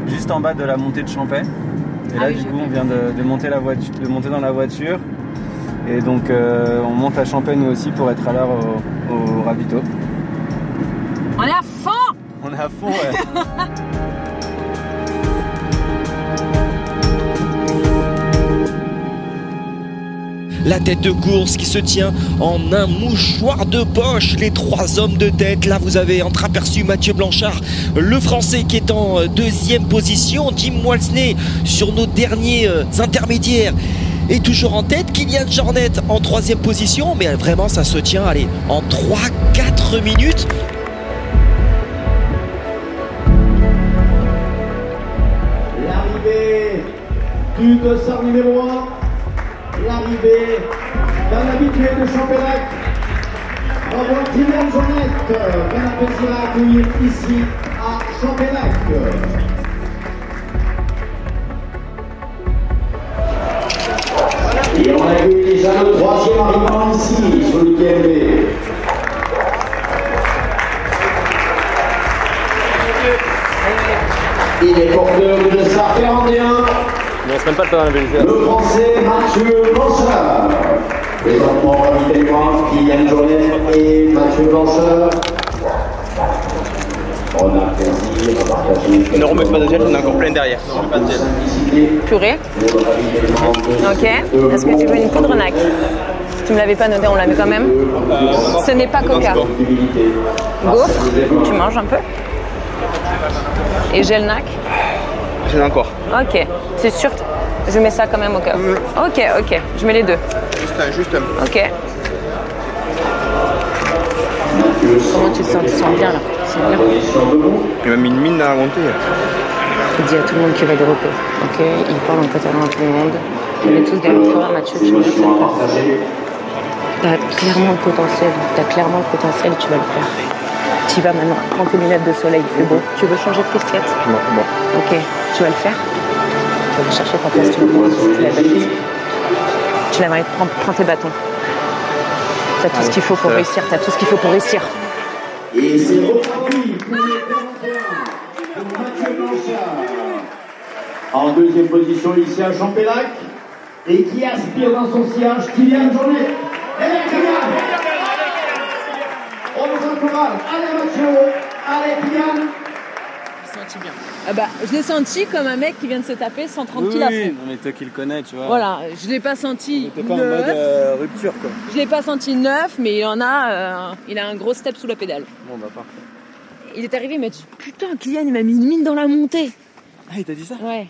juste en bas de la montée de Champais. Et Ah là, oui, du coup, on vient de, de monter la voiture, de monter dans la voiture. Et donc, euh, on monte à Champais nous aussi pour être à l'heure au, au ravito. On est à fond On est à fond, ouais. La tête de course qui se tient en un mouchoir de poche. Les trois hommes de tête. Là, vous avez entreaperçu Mathieu Blanchard, le français qui est en euh, deuxième position. Jim Walsney sur nos derniers euh, intermédiaires. Et toujours en tête, Kylian Jornet en troisième position. Mais vraiment, ça se tient, allez, en 3-4 minutes. L'arrivée du dossard numéro 1, d'un habitué de Champélac. Bravo à Kylian Jornet, bien plaisir à accueillir ici à Champélac. Et on accueille déjà le troisième arrivant ici sur le TMB. Il est porteur de sa 41. Mais on se même pas le temps d'analyser. Le français Mathieu Blanchard. Présentement ravitaillement Kylian Jornet et Mathieu Blanchard. On a plaisir à partager. Ne remet pas de gel, j'en ai encore plein derrière. Pas de gel. Purée. Ok. Est-ce que tu veux une poudre NAC? Tu me l'avais pas noté, on la met quand même. Ce n'est pas Coca. Gaufre, tu manges un peu? Et gel NAC? J'en ai encore. Ok. C'est sûr. Je mets ça quand même au cas où. Ok, ok. Je mets les deux. Juste un, juste un. Ok. Comment tu te sens? Tu te sens bien là? Tu sens bien? Il m'a mis une mine à la montée. Il dit à tout le monde qu'il va développer. Ok, il parle en catalan à tout le monde. On est tous derrière toi, Mathieu, tu vas le faire. T'as clairement le potentiel, t'as clairement le potentiel, tu vas le faire. Tu y vas maintenant, prends tes lunettes de soleil, il fait beau. Tu veux changer de casquette? Non, bon. Ok, tu vas le faire? Aller chercher ta place, tu vas prendre, tu la valides. Tu prends, prends tes bâtons. T'as tout ce qu'il faut pour réussir, t'as tout ce qu'il faut pour réussir. Et c'est reparti pour les 41 de Mathieu Blanchard. En deuxième position ici à Champélac. Et qui aspire dans son sillage Kylian Jornet. Et Kylian On vous encourage. Allez Mathieu, allez Kylian. Senti bien. Ah bah, je l'ai senti comme un mec qui vient de se taper 130 Oui, à oui, non, mais toi qui le connais, tu vois. Voilà, je l'ai pas senti T'es pas en neuf. mode euh, rupture, quoi. Je l'ai pas senti neuf, mais il en a, euh, il a un gros step sous la pédale. Bon, bah, parfait. Il est arrivé, il m'a dit putain, Kylian, il m'a mis une mine dans la montée. Ah, il t'a dit ça Ouais.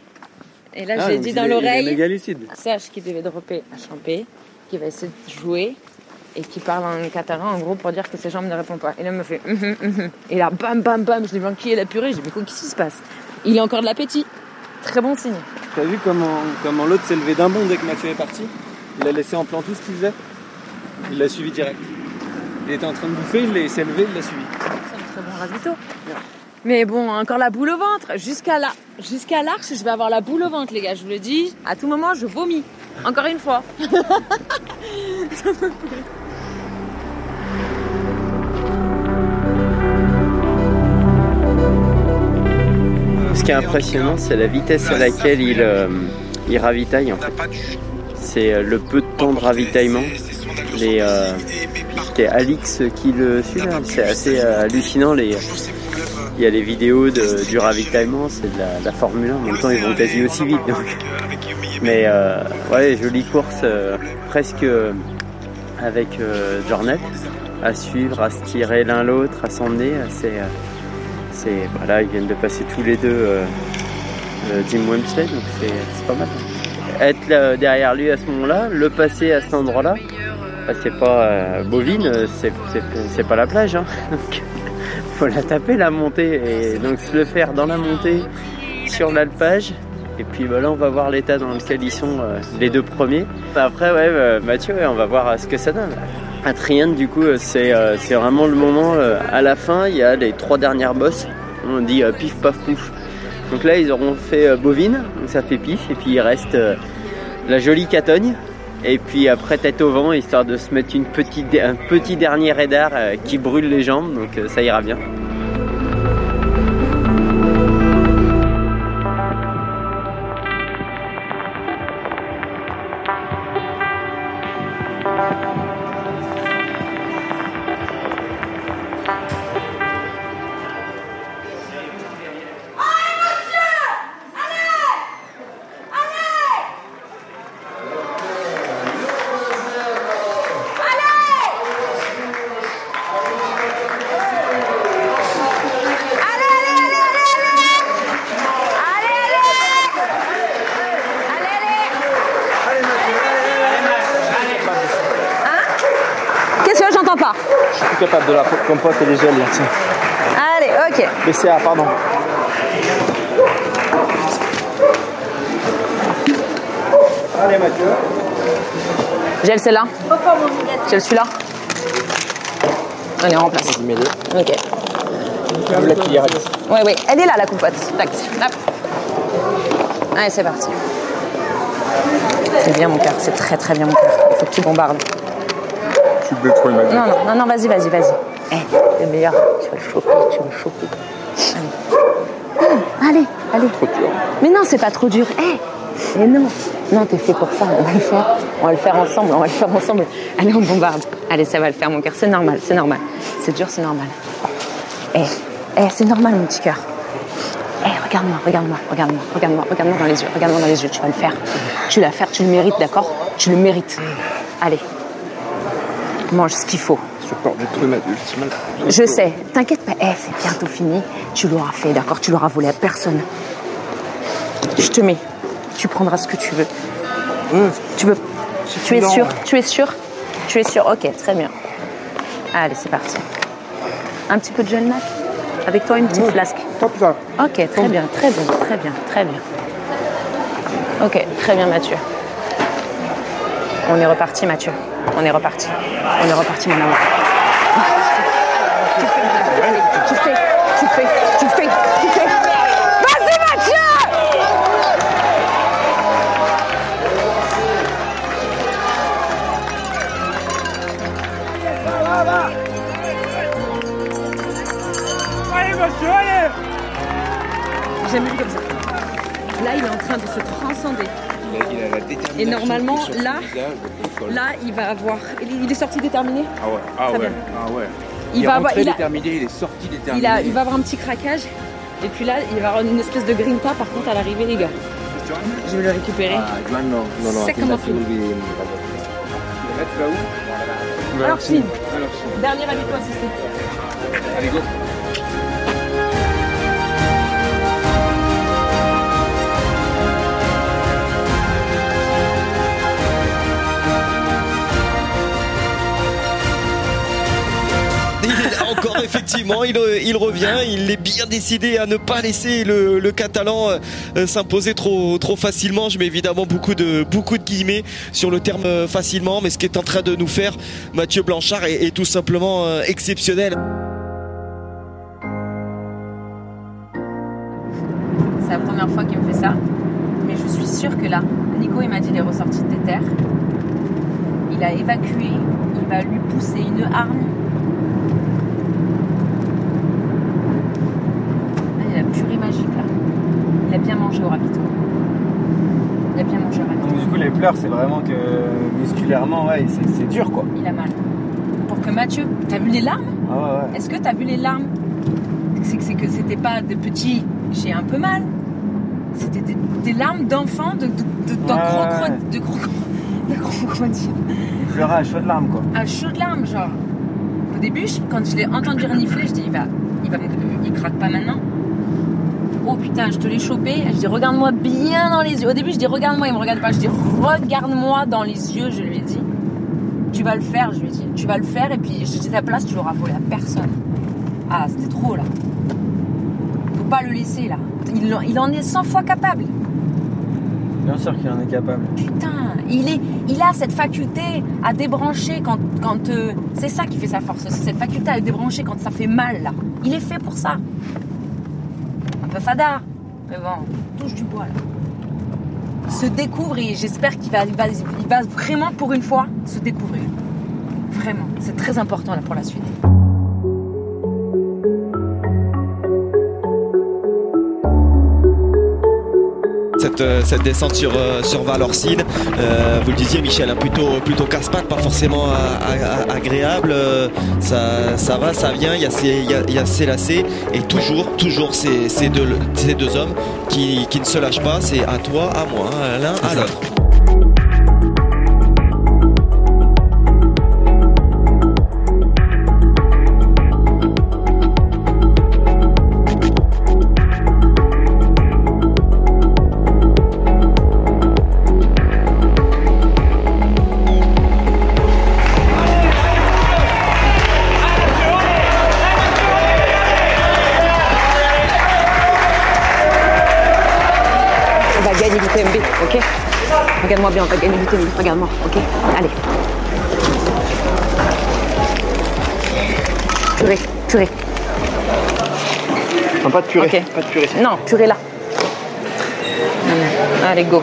Et là, Ah, j'ai dit il dans il l'oreille, méga lucide. sache qu'il devait dropper à Champé, qu'il va essayer de jouer et qu'il parle en catalan en gros pour dire que ses jambes ne répondent pas. Et là, il me fait hum, hum, hum. Et là, bam, bam, bam, je l'ai vu enquiller la purée. J'ai dit, mais quoi, qu'est-ce qui se passe? Il a encore de l'appétit. Très bon signe. T'as vu comment, comment l'autre s'est levé d'un bond dès que Mathieu est parti? Il a laissé en plan tout ce qu'il faisait. Il l'a suivi direct. Il était en train de bouffer, il s'est levé, il l'a suivi. C'est un très bon ravito. Mais bon, encore la boule au ventre. Jusqu'à là, jusqu'à l'arche, je vais avoir la boule au ventre, les gars. Je vous le dis. À tout moment, je vomis. Encore une fois. Ce qui est impressionnant, c'est la vitesse à laquelle il, euh, il ravitaille en fait. C'est euh, le peu de temps de ravitaillement. Les, euh, Alix qui le suit là. C'est assez hallucinant. Les, il y a les vidéos du ravitaillement, c'est de la, Formule 1. En même temps, ils vont quasi aussi vite. Mais euh, ouais, jolie course, euh, presque euh, avec Jornet à suivre, à se tirer l'un l'autre, à s'emmener. C'est, voilà, ils viennent de passer tous les deux Jim Wemsley, donc c'est, pas mal. Être derrière lui à ce moment-là, le passer à cet endroit-là, bah, c'est pas bovine, c'est, pas la plage. Hein. faut la taper la montée et donc se le faire dans la montée sur l'alpage. Et puis bah, là, on va voir l'état dans lequel ils sont euh, les deux premiers. Après, ouais, euh, Mathieu, on va voir euh, ce que ça donne. À du coup, c'est vraiment le moment. à la fin, il y a les trois dernières bosses. On dit pif, paf, pouf. Donc là, ils auront fait bovine, donc ça fait pif. Et puis il reste la jolie catogne. Et puis après, tête au vent, histoire de se mettre un petit dernier radar euh, qui brûle les jambes. Donc euh, ça ira bien. Gels là, tiens. Allez, ok. BCA, pardon. Allez Mathieu. Gel celle-là Gel celui-là Allez, on remplace. Ok. La cuillère. Ouais, ouais, elle est là la compote. Tac, hop. Allez, c'est parti. C'est bien mon cœur, c'est très très bien mon cœur. Il faut que tu bombardes. Tu détruis ma Non, non, non, non, vas-y, vas-y, vas-y. Meilleur, tu vas le choper, tu vas le choper. Allez. Ah, allez, allez. Trop dur. Mais non, c'est pas trop dur. Eh, mais non. Non, t'es fait pour ça, on va le faire. On va le faire ensemble, on va le faire ensemble. Allez, on bombarde. Allez, ça va le faire, mon cœur. C'est normal, c'est normal. C'est dur, c'est normal. Eh, eh, c'est normal, mon petit cœur. Eh, regarde-moi, regarde-moi, regarde-moi, regarde-moi, regarde-moi dans les yeux, regarde-moi dans les yeux. Tu vas le faire. Tu vas le faire, tu le mérites, d'accord? Tu le mérites. Allez. Mange ce qu'il faut. Support. Je sais, t'inquiète pas, Eh, c'est bientôt fini. Tu l'auras fait, d'accord? Tu l'auras volé à personne. Je te mets. Tu prendras ce que tu veux. Tu veux. Tu es sûr? Tu es sûr? Tu es sûr? Ok, très bien. Allez, c'est parti. Un petit peu de gel nac Avec toi, une petite flasque? Top ça. Ok, très bien, très bien, très bien, très bien. Ok, très bien, Mathieu. On est reparti, Mathieu. On est reparti. On est reparti, mon amour. Tu fais, tu fais, tu fais, tu fais, tu fais. Vas-y, Mathieu Allez Mathieu, allez J'aime bien comme ça. Là, il est en train de se transcender. Et normalement, là. Là, il va avoir. Il est sorti déterminé Ah ouais, ah ouais, ah ouais. Il est va avoir- rentré il a- déterminé, il est sorti déterminé. Il, a, il va avoir un petit craquage. Et puis là, il va avoir une espèce de grinta par contre à l'arrivée, les gars. Je vais le récupérer. Ah, non, non, non. Là, tu vas où Alors, Alors, Sid. dernier habito assisté. Allez, go. Effectivement, il, euh, il revient, il est bien décidé à ne pas laisser le, Catalan euh, s'imposer trop trop facilement. Je mets évidemment beaucoup de beaucoup de guillemets sur le terme euh, facilement, mais ce qu'est en train de nous faire Mathieu Blanchard est, tout simplement exceptionnel. C'est la première fois qu'il me fait ça. Mais je suis sûre que là, Nico, il m'a dit, il est ressorti de terre. Il a évacué. Il va lui pousser une arme. Là, il a la purée magique, là. Au ravito. Il a bien mangé au ravito. Donc, du coup, les pleurs, c'est vraiment que musculairement, ouais, c'est dur quoi. Il a mal. Pour que Mathieu, t'as vu les larmes? Ah ouais, ouais. Est-ce que t'as vu les larmes? C'est que c'était pas de petits. J'ai un peu mal. C'était des, des larmes d'enfant, de, de, de, Ouais, de crocro- de crocodile. Il pleurait à chaudes larmes quoi. À chaud de larmes, genre. Au début, je- quand je l'ai entendu renifler, je dis il va, il va, il craque pas maintenant. Oh putain, je te l'ai chopé. Je dis regarde-moi bien dans les yeux. Au début, je dis regarde-moi, il me regarde pas. Je dis regarde-moi dans les yeux, je lui ai dit. Tu vas le faire, je lui ai dit. Tu vas le faire et puis dis ta place, tu l'auras volé à personne. Ah, c'était trop là. Faut pas le laisser là. Il, en- il en est 100 fois capable. Bien sûr qu'il en est capable. Putain, il, est, il a cette faculté à débrancher quand. quand euh, c'est ça qui fait sa force aussi, cette faculté à débrancher quand ça fait mal là. Il est fait pour ça. Un peu fadard, mais bon, touche du bois là. Se découvre et j'espère qu'il va, il va, il va vraiment pour une fois se découvrir. Vraiment, c'est très important là pour la suite. Cette, euh, cette descente sur, euh, sur Valorcine, euh, vous le disiez Michel, hein, plutôt, plutôt casse-pattes, pas forcément a- a- agréable. ça, ça va, ça vient, il y a ces, il y a, il y a ces lacets et toujours, toujours ces, ces, deux, ces deux hommes qui, qui ne se lâchent pas. C'est à toi, à moi, à l'un, à l'autre. Regarde-moi bien, on va gagner l'UTMB, regarde-moi, ok Allez. Purée, purée. Non, pas de purée. Pas de purée. Non, purée là. Allez, go.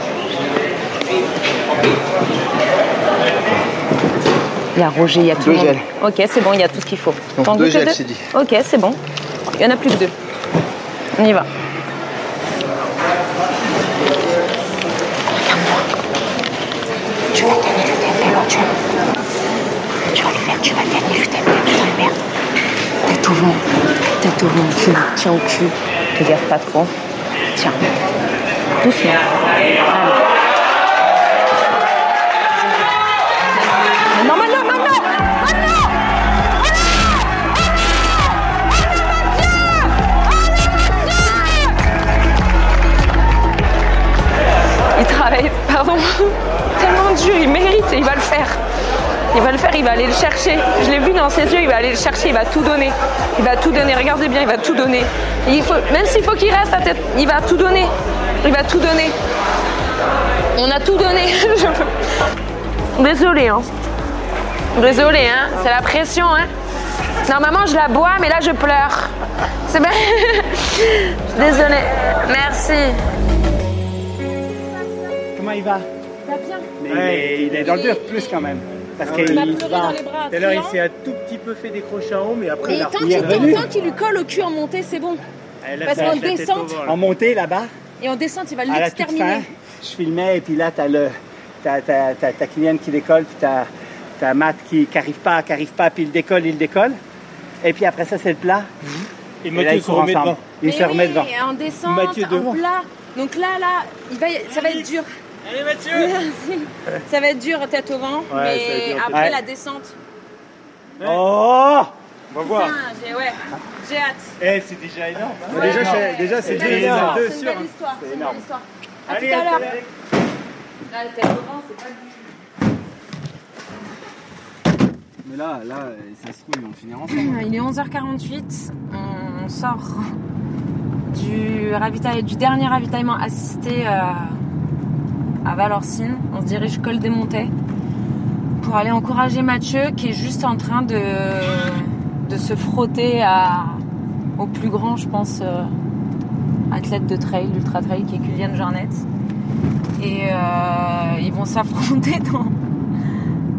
Il y a Roger, il y a tout Deux le monde. gels. Ok, c'est bon, il y a tout ce qu'il faut. Donc, deux gels, deux c'est dit. Ok, c'est bon. Il y en a plus que deux. On y va. Tu vas gagner le TMP, Mathieu. Tu vas le faire, tu vas gagner le TMP, tu vas le faire. Tête au vent, au vent, cul. Tiens au cul. Regarde pas trop. Tiens. Doucement. Allez. Non, maintenant, maintenant Maintenant Il travaille, pardon, tellement dur, il mérite et il va le faire. Il va le faire, il va aller le chercher. Je l'ai vu dans ses yeux, il va aller le chercher, il va tout donner. Il va tout donner, regardez bien, il va tout donner. Il faut, même s'il faut qu'il reste à tête, il va tout donner. Il va tout donner. On a tout donné. Désolée, hein. Désolée, hein. C'est la pression, hein. Normalement, je la bois, mais là, je pleure. C'est bien. Désolée. Merci. Comment il va? Va bien. Mais il, est, il est dans le dur plus quand même. Parce Ah qu'il m'a pleuré va- dans les bras, Tout à l'heure, il s'est un tout petit peu fait décrocher en haut, mais après, Et il, a- tant il est qu'il revenu. tant qu'il lui colle au cul en montée, c'est bon. Et là, Parce qu'en descente- là. En montée là-bas, Et en descente, il va à la toute fin, l'exterminer. je filmais et puis là, t'as le, t'as, t'as, t'as, t'as Kylian qui décolle, puis t'as, t'as Matt qui n'arrive pas, qui arrive pas, puis il décolle, il décolle. Et puis après ça, c'est le plat. Et là, Mathieu ils se remet ensemble. devant. Il Mais se remet devant. En descente, Mathieu en devant. plat. Donc là, là, il va, ça va être dur. Allez Mathieu Merci. Ça va être dur tête au vent, Ouais, mais dur, après ouais. la descente. Oh On va voir. J'ai ouais, j'ai hâte. Eh, c'est déjà énorme. hein. Déjà, c'est, déjà, c'est une deux, belle histoire, c'est une sur. belle histoire, c'est une énorme. belle histoire. À Allez, tout à l'heure. Là, tête au vent, c'est pas du Mais là, là, ça se trouve, ils vont finir ensemble. Il est 11h48, on sort du, ravitail- du dernier ravitaillement assisté euh, à Valorcine. On se dirige col des Montets pour aller encourager Mathieu qui est juste en train de, de se frotter à, au plus grand, je pense, euh, athlète de trail, d'ultra trail, qui est Kylian Jornet. Et euh, ils vont s'affronter dans,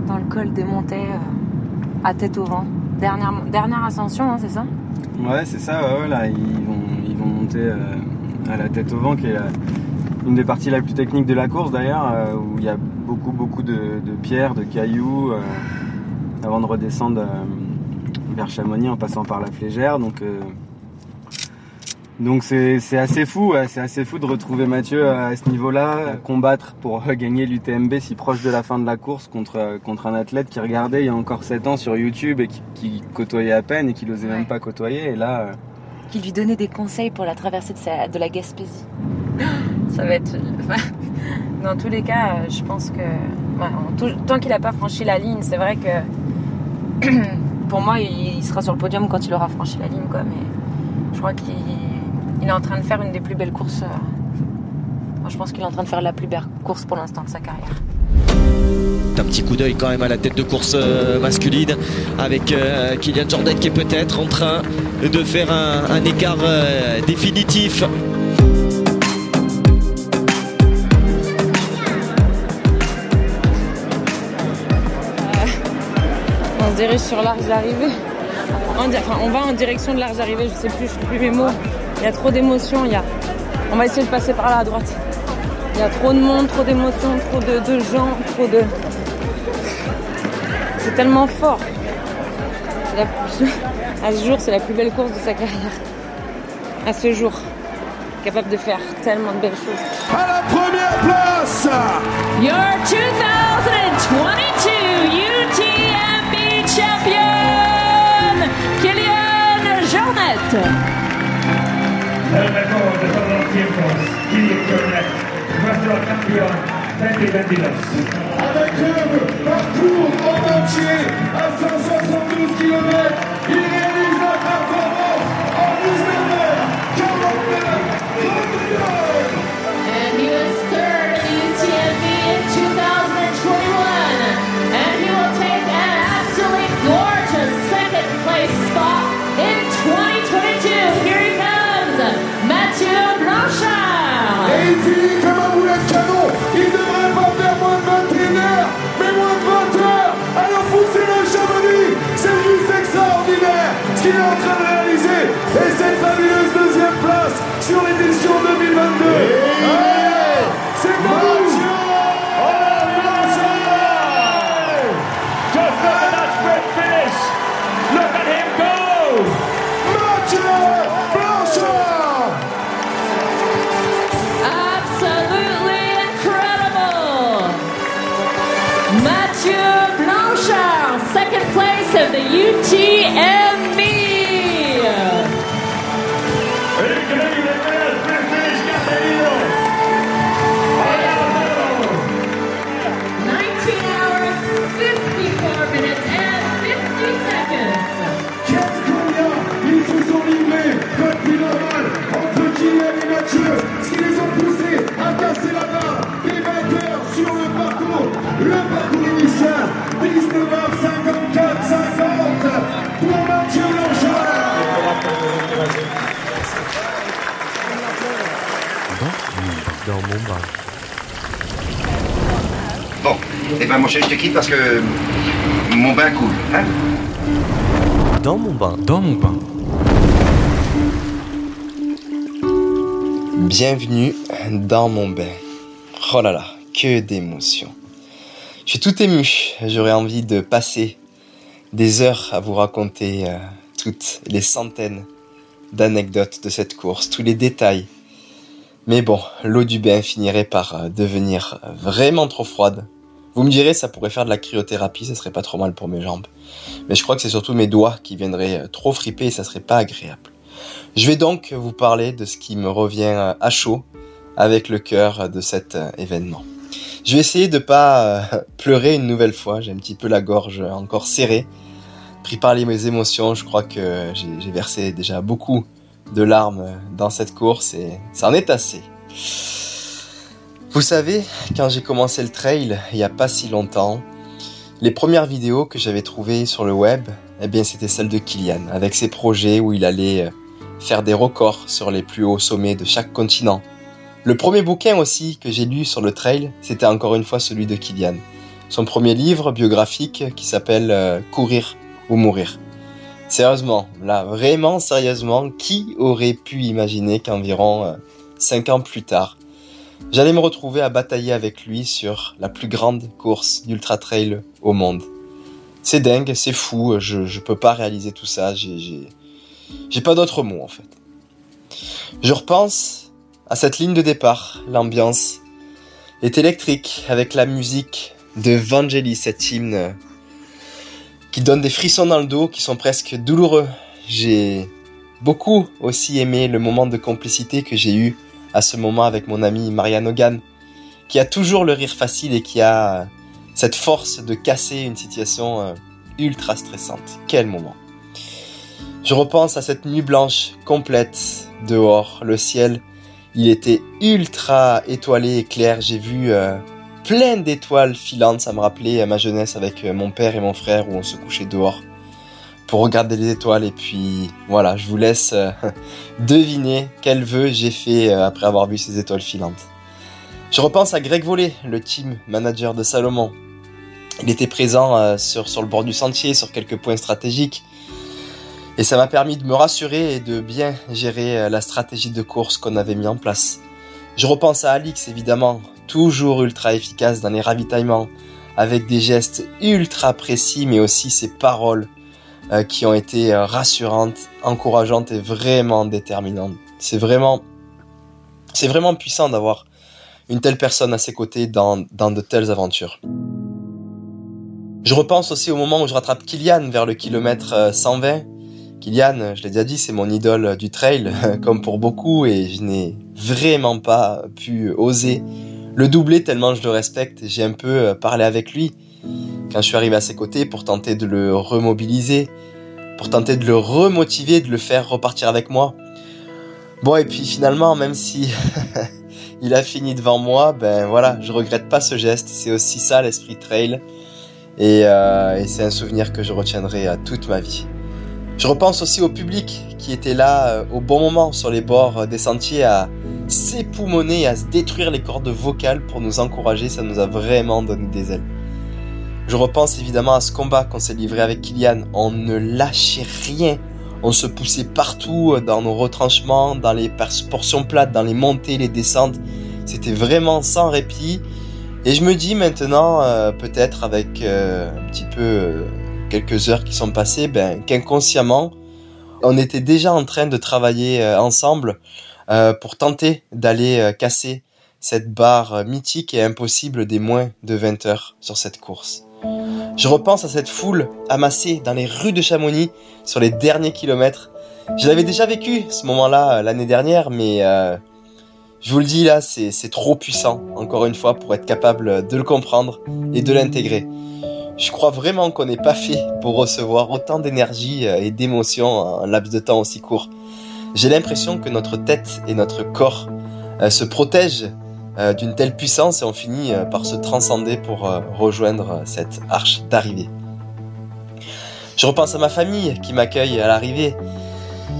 dans le col des montées euh, à tête au vent. Dernière, dernière ascension, hein, c'est ça? Ouais, c'est ça, là, ils vont, ils vont monter à la tête au vent, qui est la- une des parties la plus technique de la course d'ailleurs, euh, où il y a beaucoup, beaucoup de, de pierres, de cailloux, euh, avant de redescendre euh, vers Chamonix en passant par la Flégère. Donc, donc c'est assez fou, c'est assez fou de retrouver Mathieu à ce niveau-là, combattre pour gagner l'UTMB si proche de la fin de la course contre, contre un athlète qui regardait il y a encore 7 ans sur YouTube et qui, qui côtoyait à peine et qui n'osait même pas côtoyer. Et là, Qui lui donnait des conseils pour la traversée de, sa- de la Gaspésie. Dans tous les cas, euh, je pense que. tout- tant qu'il n'a pas franchi la ligne, c'est vrai que. pour moi, il, sera sur le podium quand il aura franchi la ligne. Mais je crois qu'il il est en train de faire une des plus belles courses. euh, je pense qu'il est en train de faire la plus belle course pour l'instant de sa carrière. Un petit coup d'œil quand même à la tête de course euh, masculine avec Kylian Jordan qui est peut-être en train de faire un, écart définitif. Dirige sur l'arche d'arrivée. Enfin, on va en direction de l'arche d'arrivée, je sais plus, je sais plus mes mots. Il y a trop d'émotions, il y a... On va essayer de passer par là à droite. Il y a trop de monde, trop d'émotions, trop de, de gens, trop de... C'est tellement fort. C'est la plus- À ce jour, c'est la plus belle course de sa carrière. À ce jour. Capable de faire tellement de belles choses. À la première place Your 2022 Kylian Jornet. El mejor de todos los tiempos, Kylian Jornet, nuestro campeón 2022. Avec un parcours en entier à 172 km, il réalise sur l'édition 2022. Allez, c'est à vous. Oh Just look at that sprint finish. Look at him go. Mathieu Blanchard. Absolutely incredible. Mathieu Blanchard, second place of the UTMB. Eh ben mon chéri, je te quitte parce que mon bain coule. Hein Dans mon bain. Dans mon bain. Bienvenue dans mon bain. Oh là là, que d'émotions. Je suis tout ému. J'aurais envie de passer des heures à vous raconter euh, toutes les centaines d'anecdotes de cette course, tous les détails. Mais bon, l'eau du bain finirait par euh, devenir vraiment trop froide. Vous me direz, ça pourrait faire de la cryothérapie, ça serait pas trop mal pour mes jambes. Mais je crois que c'est surtout mes doigts qui viendraient euh, trop friper et ça serait pas agréable. Je vais donc vous parler de ce qui me revient euh, à chaud avec le cœur de cet euh, événement. Je vais essayer de pas euh, pleurer une nouvelle fois, j'ai un petit peu la gorge encore serrée. Pris par les émotions, je crois que j'ai versé déjà beaucoup de larmes dans cette course et ça en est assez. Vous savez, quand j'ai commencé le trail, il n'y a pas si longtemps, les premières vidéos que j'avais trouvées sur le web, eh bien c'était celle de Kylian, avec ses projets où il allait euh, faire des records sur les plus hauts sommets de chaque continent. Le premier bouquin aussi que j'ai lu sur le trail, c'était encore une fois celui de Kylian. Son premier livre biographique qui s'appelle euh, Courir ou mourir. Sérieusement, là, vraiment sérieusement, qui aurait pu imaginer qu'environ 5 ans plus tard, j'allais me retrouver à batailler avec lui sur la plus grande course d'ultra trail au monde. C'est dingue, c'est fou, je, je peux pas réaliser tout ça, j'ai pas d'autres mots en fait. Je repense à cette ligne de départ, l'ambiance est électrique avec la musique de Vangelis, cet hymne qui donne des frissons dans le dos qui sont presque douloureux. J'ai beaucoup aussi aimé le moment de complicité que j'ai eu à ce moment avec mon ami Marianne Hogan, qui a toujours le rire facile et qui a cette force de casser une situation euh, ultra stressante. Quel moment. Je repense à cette nuit blanche complète dehors, le ciel, il était ultra étoilé et clair, j'ai vu euh, plein d'étoiles filantes, ça me rappelait ma jeunesse avec euh, mon père et mon frère où on se couchait dehors pour regarder les étoiles et puis voilà, je vous laisse euh, deviner quel vœu j'ai fait euh, après avoir vu ces étoiles filantes. Je repense à Greg Vollet, le team manager de Salomon. Il était présent euh, sur, sur le bord du sentier, sur quelques points stratégiques. Et ça m'a permis de me rassurer et de bien gérer la stratégie de course qu'on avait mis en place. Je repense à Alix, évidemment, toujours ultra efficace dans les ravitaillements, avec des gestes ultra précis, mais aussi ses paroles euh, qui ont été euh, rassurantes, encourageantes et vraiment déterminantes. C'est vraiment, c'est vraiment puissant d'avoir une telle personne à ses côtés dans, dans de telles aventures. Je repense aussi au moment où je rattrape Kylian vers le kilomètre 120. Euh, Kylian, je l'ai déjà dit, c'est mon idole du trail, comme pour beaucoup, et je n'ai vraiment pas pu oser le doubler tellement je le respecte. J'ai un peu parlé avec lui quand je suis arrivé à ses côtés pour tenter de le remobiliser, pour tenter de le remotiver, de le faire repartir avec moi. Bon, et puis finalement, même si il a fini devant moi, ben voilà, je regrette pas ce geste. C'est aussi ça l'esprit trail. Et, euh, et c'est un souvenir que je retiendrai à toute ma vie. Je repense aussi au public qui était là euh, au bon moment sur les bords des sentiers à s'époumoner, à se détruire les cordes vocales pour nous encourager. Ça nous a vraiment donné des ailes. Je repense évidemment à ce combat qu'on s'est livré avec Kylian. On ne lâchait rien. On se poussait partout dans nos retranchements, dans les portions plates, dans les montées, les descentes. C'était vraiment sans répit. Et je me dis maintenant, euh, peut-être avec euh, un petit peu euh, quelques heures qui sont passées, ben, qu'inconsciemment, on était déjà en train de travailler ensemble pour tenter d'aller casser cette barre mythique et impossible des moins de 20 heures sur cette course. Je repense à cette foule amassée dans les rues de Chamonix sur les derniers kilomètres. Je l'avais déjà vécu ce moment-là euh, l'année dernière, mais euh, je vous le dis là, c'est trop puissant, encore une fois, pour être capable de le comprendre et de l'intégrer. Je crois vraiment qu'on n'est pas fait pour recevoir autant d'énergie euh, et d'émotions en un laps de temps aussi court. J'ai l'impression que notre tête et notre corps se protègent euh, d'une telle puissance et on finit euh, par se transcender pour euh, rejoindre cette arche d'arrivée. Je repense à ma famille qui m'accueille à l'arrivée.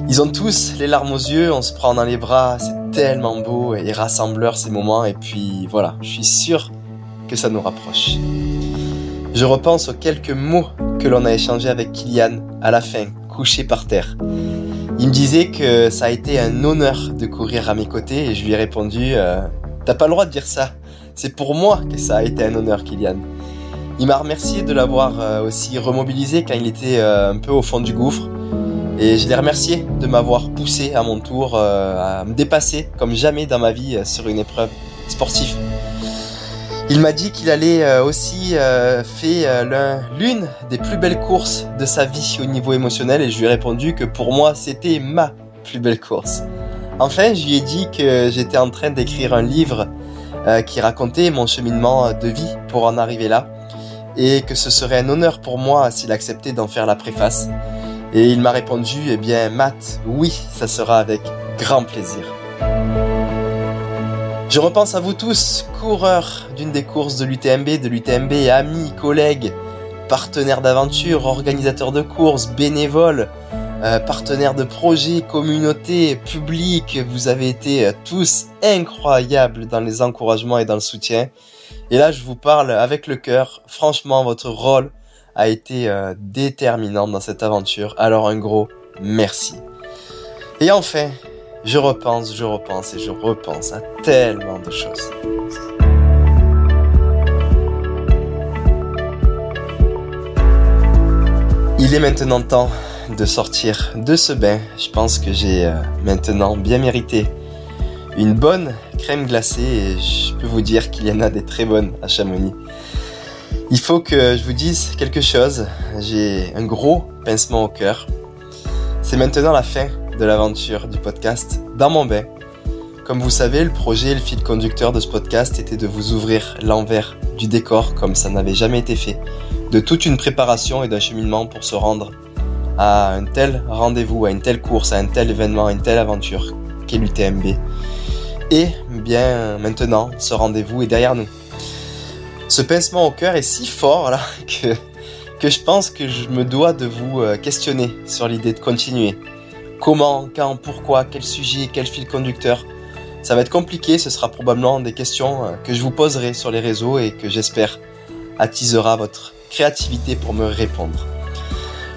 Ils ont tous les larmes aux yeux, on se prend dans les bras, c'est tellement beau et rassembleur ces moments et puis voilà, je suis sûr que ça nous rapproche. Je repense aux quelques mots que l'on a échangés avec Kylian à la fin, couché par terre. Il me disait que ça a été un honneur de courir à mes côtés et je lui ai répondu T'as pas le droit de dire ça. C'est pour moi que ça a été un honneur, Kylian. Il m'a remercié de l'avoir euh, aussi remobilisé quand il était euh, un peu au fond du gouffre. Et je l'ai remercié de m'avoir poussé à mon tour euh, à me dépasser comme jamais dans ma vie sur une épreuve sportive. Il m'a dit qu'il allait aussi faire l'une des plus belles courses de sa vie au niveau émotionnel et je lui ai répondu que pour moi c'était ma plus belle course. Enfin, je lui ai dit que j'étais en train d'écrire un livre euh, qui racontait mon cheminement de vie pour en arriver là, et que ce serait un honneur pour moi s'il acceptait d'en faire la préface. Et il m'a répondu, eh bien Matt, oui, ça sera avec grand plaisir. Je repense à vous tous, coureurs d'une des courses de l'UTMB, de l'UTMB, amis, collègues, partenaires d'aventure, organisateurs de courses, bénévoles, euh, partenaires de projets, communautés, publics. Vous avez été euh, tous incroyables dans les encouragements et dans le soutien. Et là, je vous parle avec le cœur. Franchement, votre rôle a été euh, déterminant dans cette aventure. Alors un gros merci. Et enfin, je repense, je repense et je repense à tellement de choses. Il est maintenant temps de sortir de ce bain. Je pense que j'ai euh, maintenant bien mérité une bonne crème glacée et je peux vous dire qu'il y en a des très bonnes à Chamonix. Il faut que je vous dise quelque chose. J'ai un gros pincement au cœur. C'est maintenant la fin de l'aventure du podcast Dans mon bain. Comme vous savez, le projet et le fil conducteur de ce podcast était de vous ouvrir l'envers du décor comme ça n'avait jamais été fait, de toute une préparation et d'un cheminement pour se rendre à un tel rendez-vous, à une telle course, à un tel événement, à une telle aventure qu'est l'UTMB. Et bien maintenant, ce rendez-vous est derrière nous. Ce pincement au cœur est si fort là que, que je pense que je me dois de vous euh, questionner sur l'idée de continuer. Comment, quand, pourquoi, quel sujet, quel fil conducteur. Ça va être compliqué, ce sera probablement des questions euh, que je vous poserai sur les réseaux et que j'espère attisera votre créativité pour me répondre.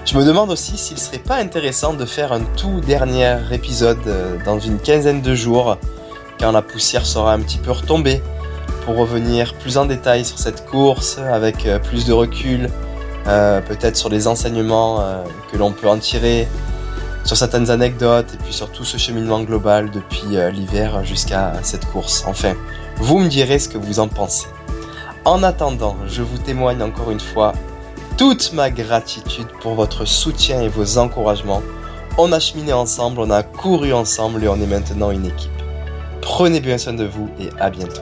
Je me demande aussi s'il serait pas intéressant de faire un tout dernier épisode euh, dans une quinzaine de jours, quand la poussière sera un petit peu retombée, pour revenir plus en détail sur cette course, avec euh, plus de recul, euh, peut-être sur les enseignements que l'on peut en tirer, sur certaines anecdotes, et puis sur tout ce cheminement global depuis l'hiver jusqu'à cette course. Enfin, vous me direz ce que vous en pensez. En attendant, je vous témoigne encore une fois toute ma gratitude pour votre soutien et vos encouragements. On a cheminé ensemble, on a couru ensemble et on est maintenant une équipe. Prenez bien soin de vous et à bientôt.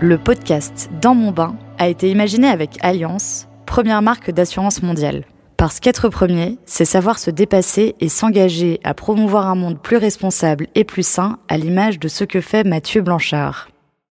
Le podcast Dans mon bain a été imaginé avec Alliance, première marque d'assurance mondiale. Parce qu'être premier, c'est savoir se dépasser et s'engager à promouvoir un monde plus responsable et plus sain à l'image de ce que fait Mathieu Blanchard.